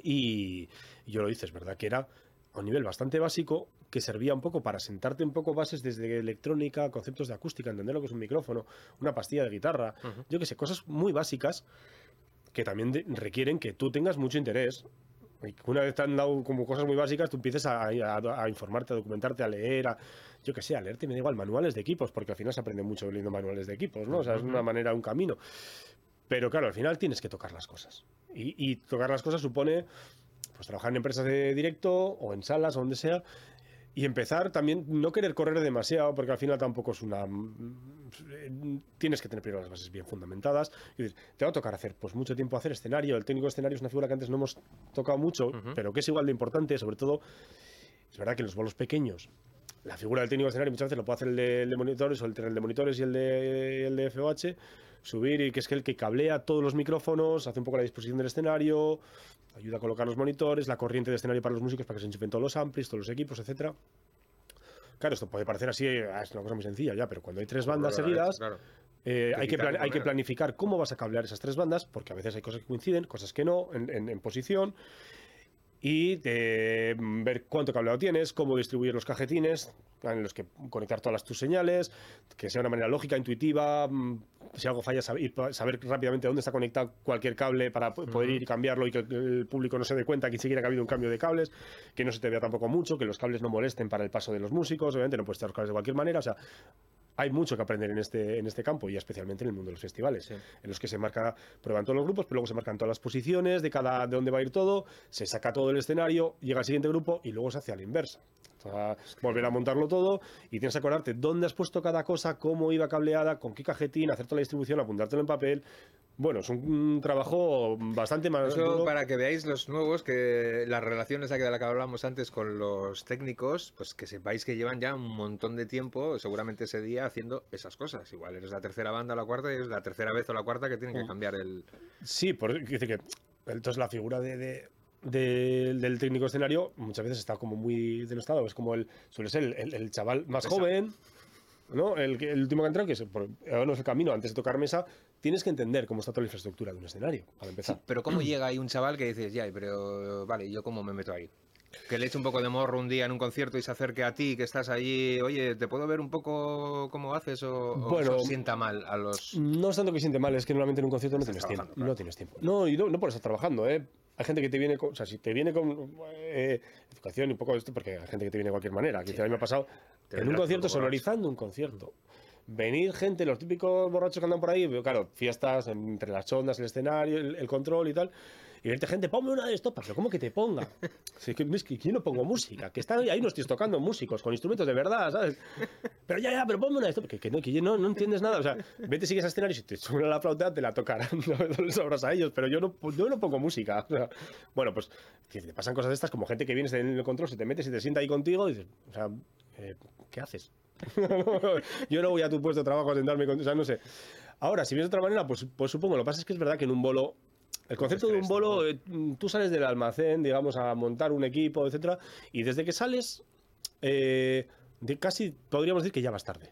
Y yo lo hice, es verdad que era a un nivel bastante básico que servía un poco para sentarte un poco bases desde electrónica, conceptos de acústica, entender lo que es un micrófono, una pastilla de guitarra, yo que sé, cosas muy básicas que también de- requieren que tú tengas mucho interés. Y una vez te han dado como cosas muy básicas, tú empieces a, a- a informarte, a documentarte, a leer, a, yo que sé, a leerte, me da igual, manuales de equipos, porque al final se aprende mucho leyendo manuales de equipos, ¿no? O sea, es una manera, un camino. Pero claro, al final tienes que tocar las cosas. Y, y tocar las cosas supone pues trabajar en empresas de directo o en salas o donde sea. Y empezar también, no querer correr demasiado, porque al final tampoco es una. Tienes que tener primero las bases bien fundamentadas. Es decir, te va a tocar hacer pues mucho tiempo hacer escenario. El técnico de escenario es una figura que antes no hemos tocado mucho, pero que es igual de importante, sobre todo. Es verdad que en los bolos pequeños, la figura del técnico de escenario muchas veces lo puede hacer el de, el de monitores o el, el de monitores y el de, el de FOH. Subir y que es que el que cablea todos los micrófonos, hace un poco la disposición del escenario, ayuda a colocar los monitores, la corriente de escenario para los músicos para que se enchufen todos los amplis, todos los equipos, etcétera. Claro, esto puede parecer así, ah, es una cosa muy sencilla ya, pero cuando hay tres bandas seguidas, claro. eh, hay, que hay que planificar cómo vas a cablear esas tres bandas, porque a veces hay cosas que coinciden, cosas que no, en, en- en posición. Y eh, ver cuánto cableado tienes, cómo distribuir los cajetines, en los que conectar todas las, tus señales, que sea de una manera lógica, intuitiva. mm, Si algo falla, saber, rápidamente dónde está conectado cualquier cable para po- poder ir y cambiarlo y que el- el público no se dé cuenta que siquiera que ha habido un cambio de cables, que no se te vea tampoco mucho, que los cables no molesten para el paso de los músicos, obviamente no puedes estar los cables de cualquier manera, o sea, hay mucho que aprender en este, en este campo y especialmente en el mundo de los festivales, Sí. en los que se marca, prueban todos los grupos, pero luego se marcan todas las posiciones de cada de dónde va a ir todo, se saca todo el escenario, llega al siguiente grupo y luego se hace a la inversa. Volver a montarlo todo y tienes que acordarte dónde has puesto cada cosa, cómo iba cableada, con qué cajetín, hacer toda la distribución, apuntártelo en papel. Bueno, es un, trabajo bastante más Eso duro. para que veáis los nuevos, que las relaciones de la que hablábamos antes con los técnicos, pues que sepáis que llevan ya un montón de tiempo, seguramente ese día, haciendo esas cosas. Igual eres la tercera banda o la cuarta y es la tercera vez o la cuarta que tienen que Mm. cambiar el... Sí, por dice que entonces la figura de, de- de- del técnico escenario muchas veces está como muy denostado. Es como el suele ser el, el- el chaval más joven, ¿no? El, último que ha entrado, que es por, no es el camino antes de tocar mesa. Tienes que entender cómo está toda la infraestructura de un escenario, para Sí, empezar. pero ¿cómo llega ahí un chaval que dices, ya, pero vale, ¿y ¿yo cómo me meto ahí? Que le eche un poco de morro un día en un concierto y se acerque a ti, que estás allí, oye, ¿te puedo ver un poco cómo haces? O, o Bueno. sienta mal a los... No es tanto que siente mal, es que normalmente en un concierto no tienes tiempo. claro. No tienes tiempo. No, y no, no por estar trabajando, ¿eh? Hay gente que te viene con, o sea, si te viene con eh, educación y un poco de esto, porque hay gente que te viene de cualquier manera. Que Sí, a mí me ha pasado en un concierto, sonorizando un concierto. Venir gente, los típicos borrachos que andan por ahí, claro, fiestas entre las ondas, el escenario, el, el control y tal. Y verte gente, ponme una de estopas, pero ¿cómo que te ponga? (laughs) Si que, es que yo no pongo música, que están ahí, no estoy tocando músicos con instrumentos de verdad, ¿sabes? Pero ya, ya, pero ponme una de estopas, que, que no, que yo no, no entiendes nada. O sea, vete, sigues al escenario y si te suena la flauta, te la tocarán, (laughs) no les sabrás a ellos, pero yo no, yo no pongo música. O sea, bueno, pues que te pasan cosas de estas, como gente que vienes en el control, se te metes y te sienta ahí contigo, y dices, o sea, eh, ¿qué haces? (laughs) yo no voy a tu puesto de trabajo a sentarme con. O sea, no sé. Ahora, si vienes de otra manera, pues, pues supongo. Lo que pasa es que es verdad que en un bolo. El concepto de un bolo, eh, tú sales del almacén, digamos, a montar un equipo, etcétera, y desde que sales, eh, de casi podríamos decir que ya vas tarde.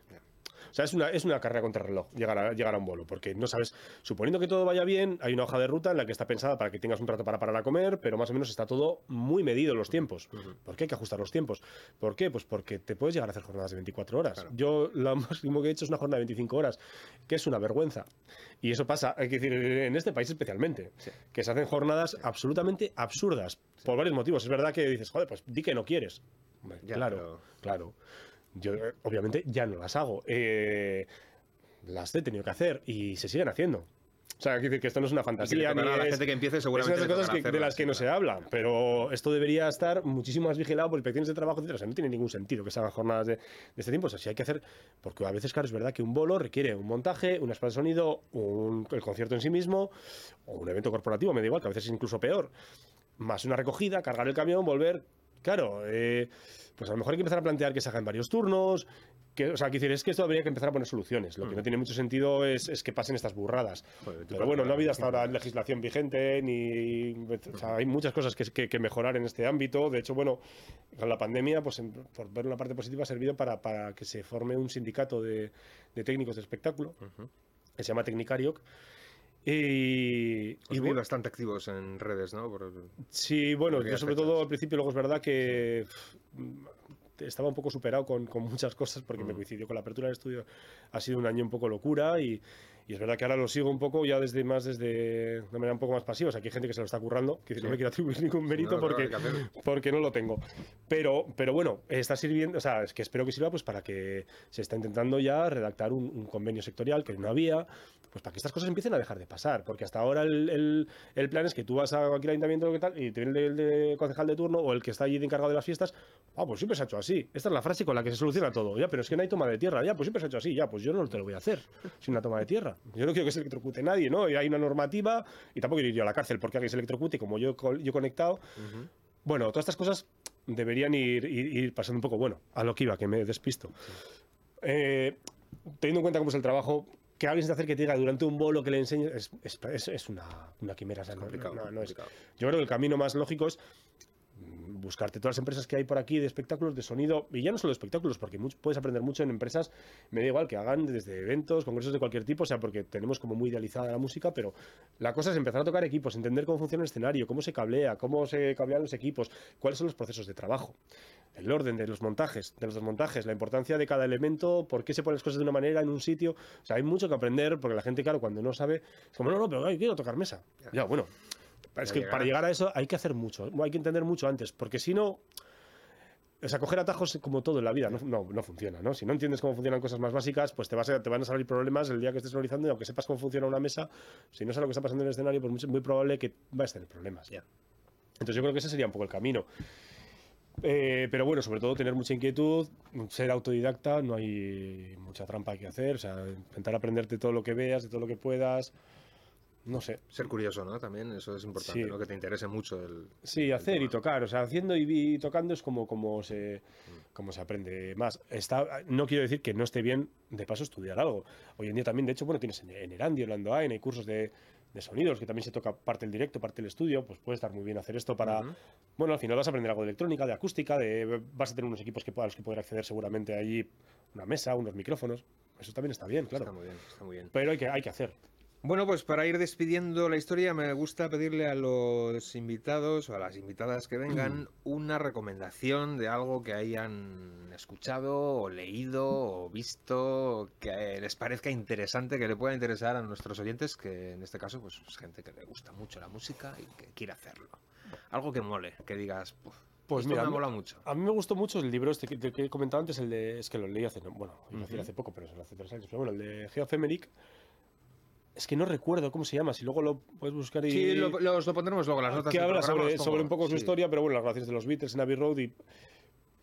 O sea, es una, es una carrera contra reloj llegar a, llegar a un bolo, porque no sabes, suponiendo que todo vaya bien, hay una hoja de ruta en la que está pensada para que tengas un rato para parar a comer, pero más o menos está todo muy medido los tiempos. ¿Por qué hay que ajustar los tiempos? ¿Por qué? Pues porque te puedes llegar a hacer jornadas de 24 horas. Claro. Yo lo (laughs) máximo que he hecho es una jornada de 25 horas, que es una vergüenza. Y eso pasa, hay que decir, en este país especialmente, Sí. que se hacen jornadas absolutamente absurdas, por varios motivos. Es verdad que dices, joder, pues di que no quieres. Ya, claro, pero- claro. Yo, eh, obviamente, ya no las hago. Eh, las he tenido que hacer y se siguen haciendo. O sea, quiero decir que esto no es una fantasía. ni a la es- gente que empiece es seguramente esas cosas de las que no se habla, pero esto debería estar muchísimo más vigilado por inspecciones de trabajo, etc. O sea, no tiene ningún sentido que se hagan jornadas de, de este tiempo. O sea, sí hay que hacer, porque a veces, claro, es verdad que un bolo requiere un montaje, una espada de sonido, un- el concierto en sí mismo, o un evento corporativo, me da igual, que a veces es incluso peor, más una recogida, cargar el camión, volver. Claro, eh, pues a lo mejor hay que empezar a plantear que se hagan varios turnos. Que, o sea, quiero decir, es que esto habría que empezar a poner soluciones. Lo que Mm. no tiene mucho sentido es, es que pasen estas burradas. Joder, Pero bueno, no ha habido hasta ahora legislación vigente, ni. O sea, hay muchas cosas que, que- que mejorar en este ámbito. De hecho, bueno, con la pandemia, pues en- por ver una parte positiva, ha servido para, para que se forme un sindicato de, de técnicos de espectáculo, que se llama Tecnicariok. Y, Os y vi bu- bastante activos en redes, ¿no? Por- Sí, bueno, yo sobre fechas. todo al principio luego es verdad que estaba un poco superado con, con muchas cosas porque me Mm. coincidió con la apertura del estudio. Ha sido un año un poco locura y, y es verdad que ahora lo sigo un poco ya desde más desde de manera un poco más pasiva. O sea, que hay gente que se lo está currando, que Sí. no me quiero atribuir ningún mérito No, porque, porque no lo tengo. Pero, pero bueno, está sirviendo, o sea, es que espero que sirva pues para que se está intentando ya redactar un, un convenio sectorial que no había, pues para que estas cosas empiecen a dejar de pasar, porque hasta ahora el, el- el plan es que tú vas a cualquier ayuntamiento que tal, y te viene el, de- el concejal de turno o el que está allí de encargado de las fiestas, ah, pues siempre se ha hecho así. Esta es la frase con la que se soluciona todo. Ya, pero es que no hay toma de tierra, ya, pues siempre se ha hecho así, ya, pues yo no te lo voy a hacer sin una toma de tierra. Yo no quiero que se electrocute nadie, ¿no? Y hay una normativa y tampoco quiero ir yo a la cárcel porque alguien se electrocute como yo, yo he conectado. Ujú. Bueno, todas estas cosas deberían ir, ir- ir pasando un poco, bueno, a lo que iba, que me despisto. Eh, teniendo en cuenta cómo es el trabajo, que alguien se te acerque y te diga durante un bolo que le enseñes es, es- es- una, una quimera. Es no- no- no es- yo creo que el camino más lógico es buscarte todas las empresas que hay por aquí de espectáculos, de sonido, y ya no solo de espectáculos, porque puedes aprender mucho en empresas, me da igual que hagan desde eventos, congresos de cualquier tipo, o sea, porque tenemos como muy idealizada la música, pero la cosa es empezar a tocar equipos, entender cómo funciona el escenario, cómo se cablea, cómo se cablean los equipos, cuáles son los procesos de trabajo, el orden de los montajes, de los desmontajes, la importancia de cada elemento, por qué se ponen las cosas de una manera en un sitio. O sea, hay mucho que aprender, porque la gente, claro, cuando no sabe, es como, no, no, pero quiero tocar mesa. Ya, bueno. Es que llegar. para llegar a eso hay que hacer mucho, hay que entender mucho antes, porque si no, o sea, coger atajos como todo en la vida no, no, no funciona, ¿no? Si no entiendes cómo funcionan cosas más básicas, pues te, vas a- te van a salir problemas el día que estés organizando y aunque sepas cómo funciona una mesa, si no sabes lo que está pasando en el escenario, pues mucho- muy probable que vayas a tener problemas. Ya. Entonces yo creo que ese sería un poco el camino. Eh, pero bueno, sobre todo tener mucha inquietud, ser autodidacta, no hay mucha trampa que hacer, o sea, intentar aprenderte todo lo que veas, de todo lo que puedas, no sé. Ser curioso, ¿no? También eso es importante, Sí. ¿no? Que te interese mucho el... Sí, el hacer y tocar, o sea, haciendo y, y tocando es como, como, se, como se aprende más. Está, no quiero decir que no esté bien, de paso, estudiar algo. Hoy en día también, de hecho, bueno, tienes en, en Erandi, en Lando hay cursos de, de sonidos, que también se toca parte del directo, parte del estudio, pues puede estar muy bien hacer esto para... Bueno, al final vas a aprender algo de electrónica, de acústica, de, vas a tener unos equipos que, a los que poder acceder seguramente allí, una mesa, unos micrófonos. Eso también está bien, claro. Está muy bien, está muy bien. Pero hay que, hay que hacer. Bueno, pues para ir despidiendo la historia, me gusta pedirle a los invitados o a las invitadas que vengan una recomendación de algo que hayan escuchado o leído o visto que les parezca interesante, que le pueda interesar a nuestros oyentes, que en este caso pues es gente que le gusta mucho la música y que quiere hacerlo. Algo que mole, que digas, "Puf, Pues esto mira, me mola mucho. A mí me gustó mucho el libro este que, que he comentado antes, el de. Es que lo leí hace. no- Bueno, hace poco, pero hace tres años. Pero bueno, el de Geoff Emerick. Es que no recuerdo cómo se llama. Si luego lo puedes buscar y. Sí, lo, los- lo pondremos luego las notas que habla sobre, sobre un poco su historia, pero bueno, las relaciones de los Beatles en Abbey Road. Y,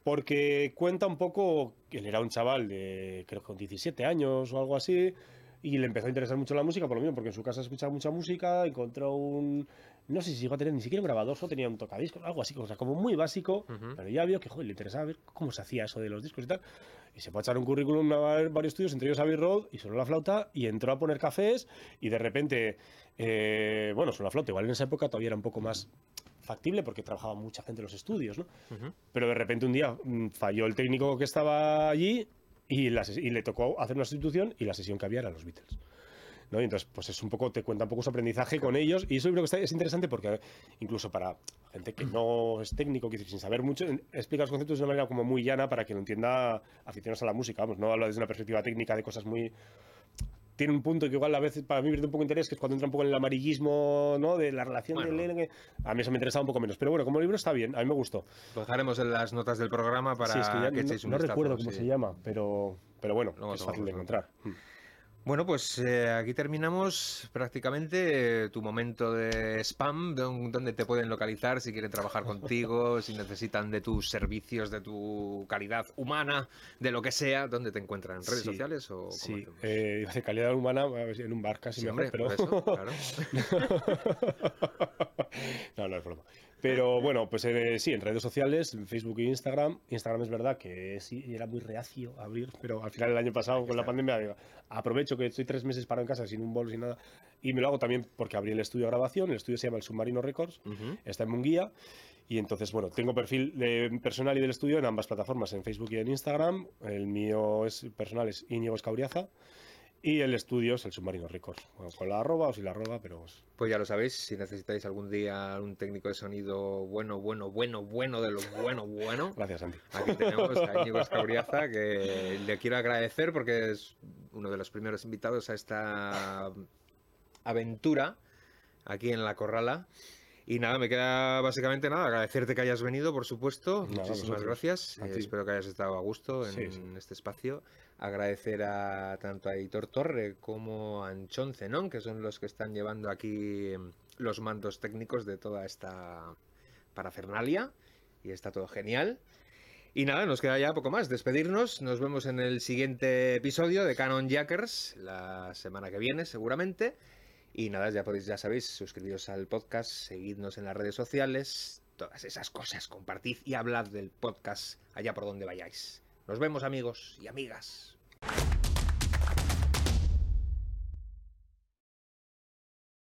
porque cuenta un poco que él era un chaval de, creo que con 17 años o algo así, y le empezó a interesar mucho la música, por lo mismo, porque en su casa escuchaba mucha música, encontró un... No sé si llegó a tener ni siquiera un grabador, solo tenía un tocadiscos, algo así, o sea, como muy básico, pero ya vio que joder, le interesaba ver cómo se hacía eso de los discos y tal. Y se fue a echar un currículum a varios estudios, entre ellos Abbey Road, y sonó la flauta, y entró a poner cafés, y de repente, eh, bueno, sonó la flauta, igual en esa época todavía era un poco más factible porque trabajaba mucha gente en los estudios, ¿no? Pero de repente un día mm, falló el técnico que estaba allí y, la ses- y le tocó hacer una sustitución y la sesión que había era los Beatles. ¿No? Y entonces, pues es un poco, te cuenta un poco su aprendizaje con ellos y eso yo creo que está- es interesante porque incluso para gente que no es técnico, que sin saber mucho, explica los conceptos de una manera como muy llana para que lo entienda aficionados a la música, vamos, no habla desde una perspectiva técnica de cosas muy... Tiene un punto que igual a veces para mí pierde un poco de interés, que es cuando entra un poco en el amarillismo, ¿no? De la relación Bueno. de a mí eso me interesaba un poco menos. Pero bueno, como libro está bien, a mí me gustó. Lo dejaremos en las notas del programa para Sí, es que ya que no, echéis un no vistazo, recuerdo cómo sí. se llama, pero, pero bueno, es fácil de encontrar. Mm. Bueno, pues eh, aquí terminamos prácticamente eh, tu momento de spam, don- donde te pueden localizar si quieren trabajar contigo, si necesitan de tus servicios, de tu calidad humana, de lo que sea, ¿dónde te encuentran? ¿En redes Sí, sociales o Sí, eh, decir calidad humana en un bar casi Sí, mejor, hombre, pero... eso, claro. (laughs) no, no es broma. Pero bueno, pues eh, sí, en redes sociales, Facebook e Instagram. Instagram es verdad que sí, era muy reacio a abrir, pero al final el año pasado con la pandemia digo, aprovecho que estoy tres meses parado en casa sin un bolo, sin nada. Y me lo hago también porque abrí el estudio de grabación. El estudio se llama El Submarino Records. Está en Munguía. Y entonces, bueno, tengo perfil de personal y del estudio en ambas plataformas, en Facebook y en Instagram. El mío es personal es Íñigo Escauriaza. Y el estudio es el Submarino Records. Bueno, con la arroba o sin la arroba, pero pues, Pues ya lo sabéis, si necesitáis algún día un técnico de sonido bueno, bueno, bueno, bueno, de lo bueno, bueno, (laughs) gracias, Santi. Aquí tenemos a Íñigo Escauriaza, que le quiero agradecer porque es uno de los primeros invitados a esta aventura aquí en La Corrala. Y nada, me queda básicamente nada, agradecerte que hayas venido, por supuesto. Nada, Muchísimas gracias. Eh, espero que hayas estado a gusto en Sí, sí. este espacio. Agradecer a tanto a Hitor Torre como a Anchón Zenón, que son los que están llevando aquí em, los mandos técnicos de toda esta parafernalia. Y está todo genial. Y nada, nos queda ya poco más. Despedirnos. Nos vemos en el siguiente episodio de Canon Jackers, la semana que viene, seguramente. Y nada, ya podéis, ya sabéis, suscribiros al podcast, seguidnos en las redes sociales, todas esas cosas, compartid y hablad del podcast allá por donde vayáis. Nos vemos amigos y amigas. you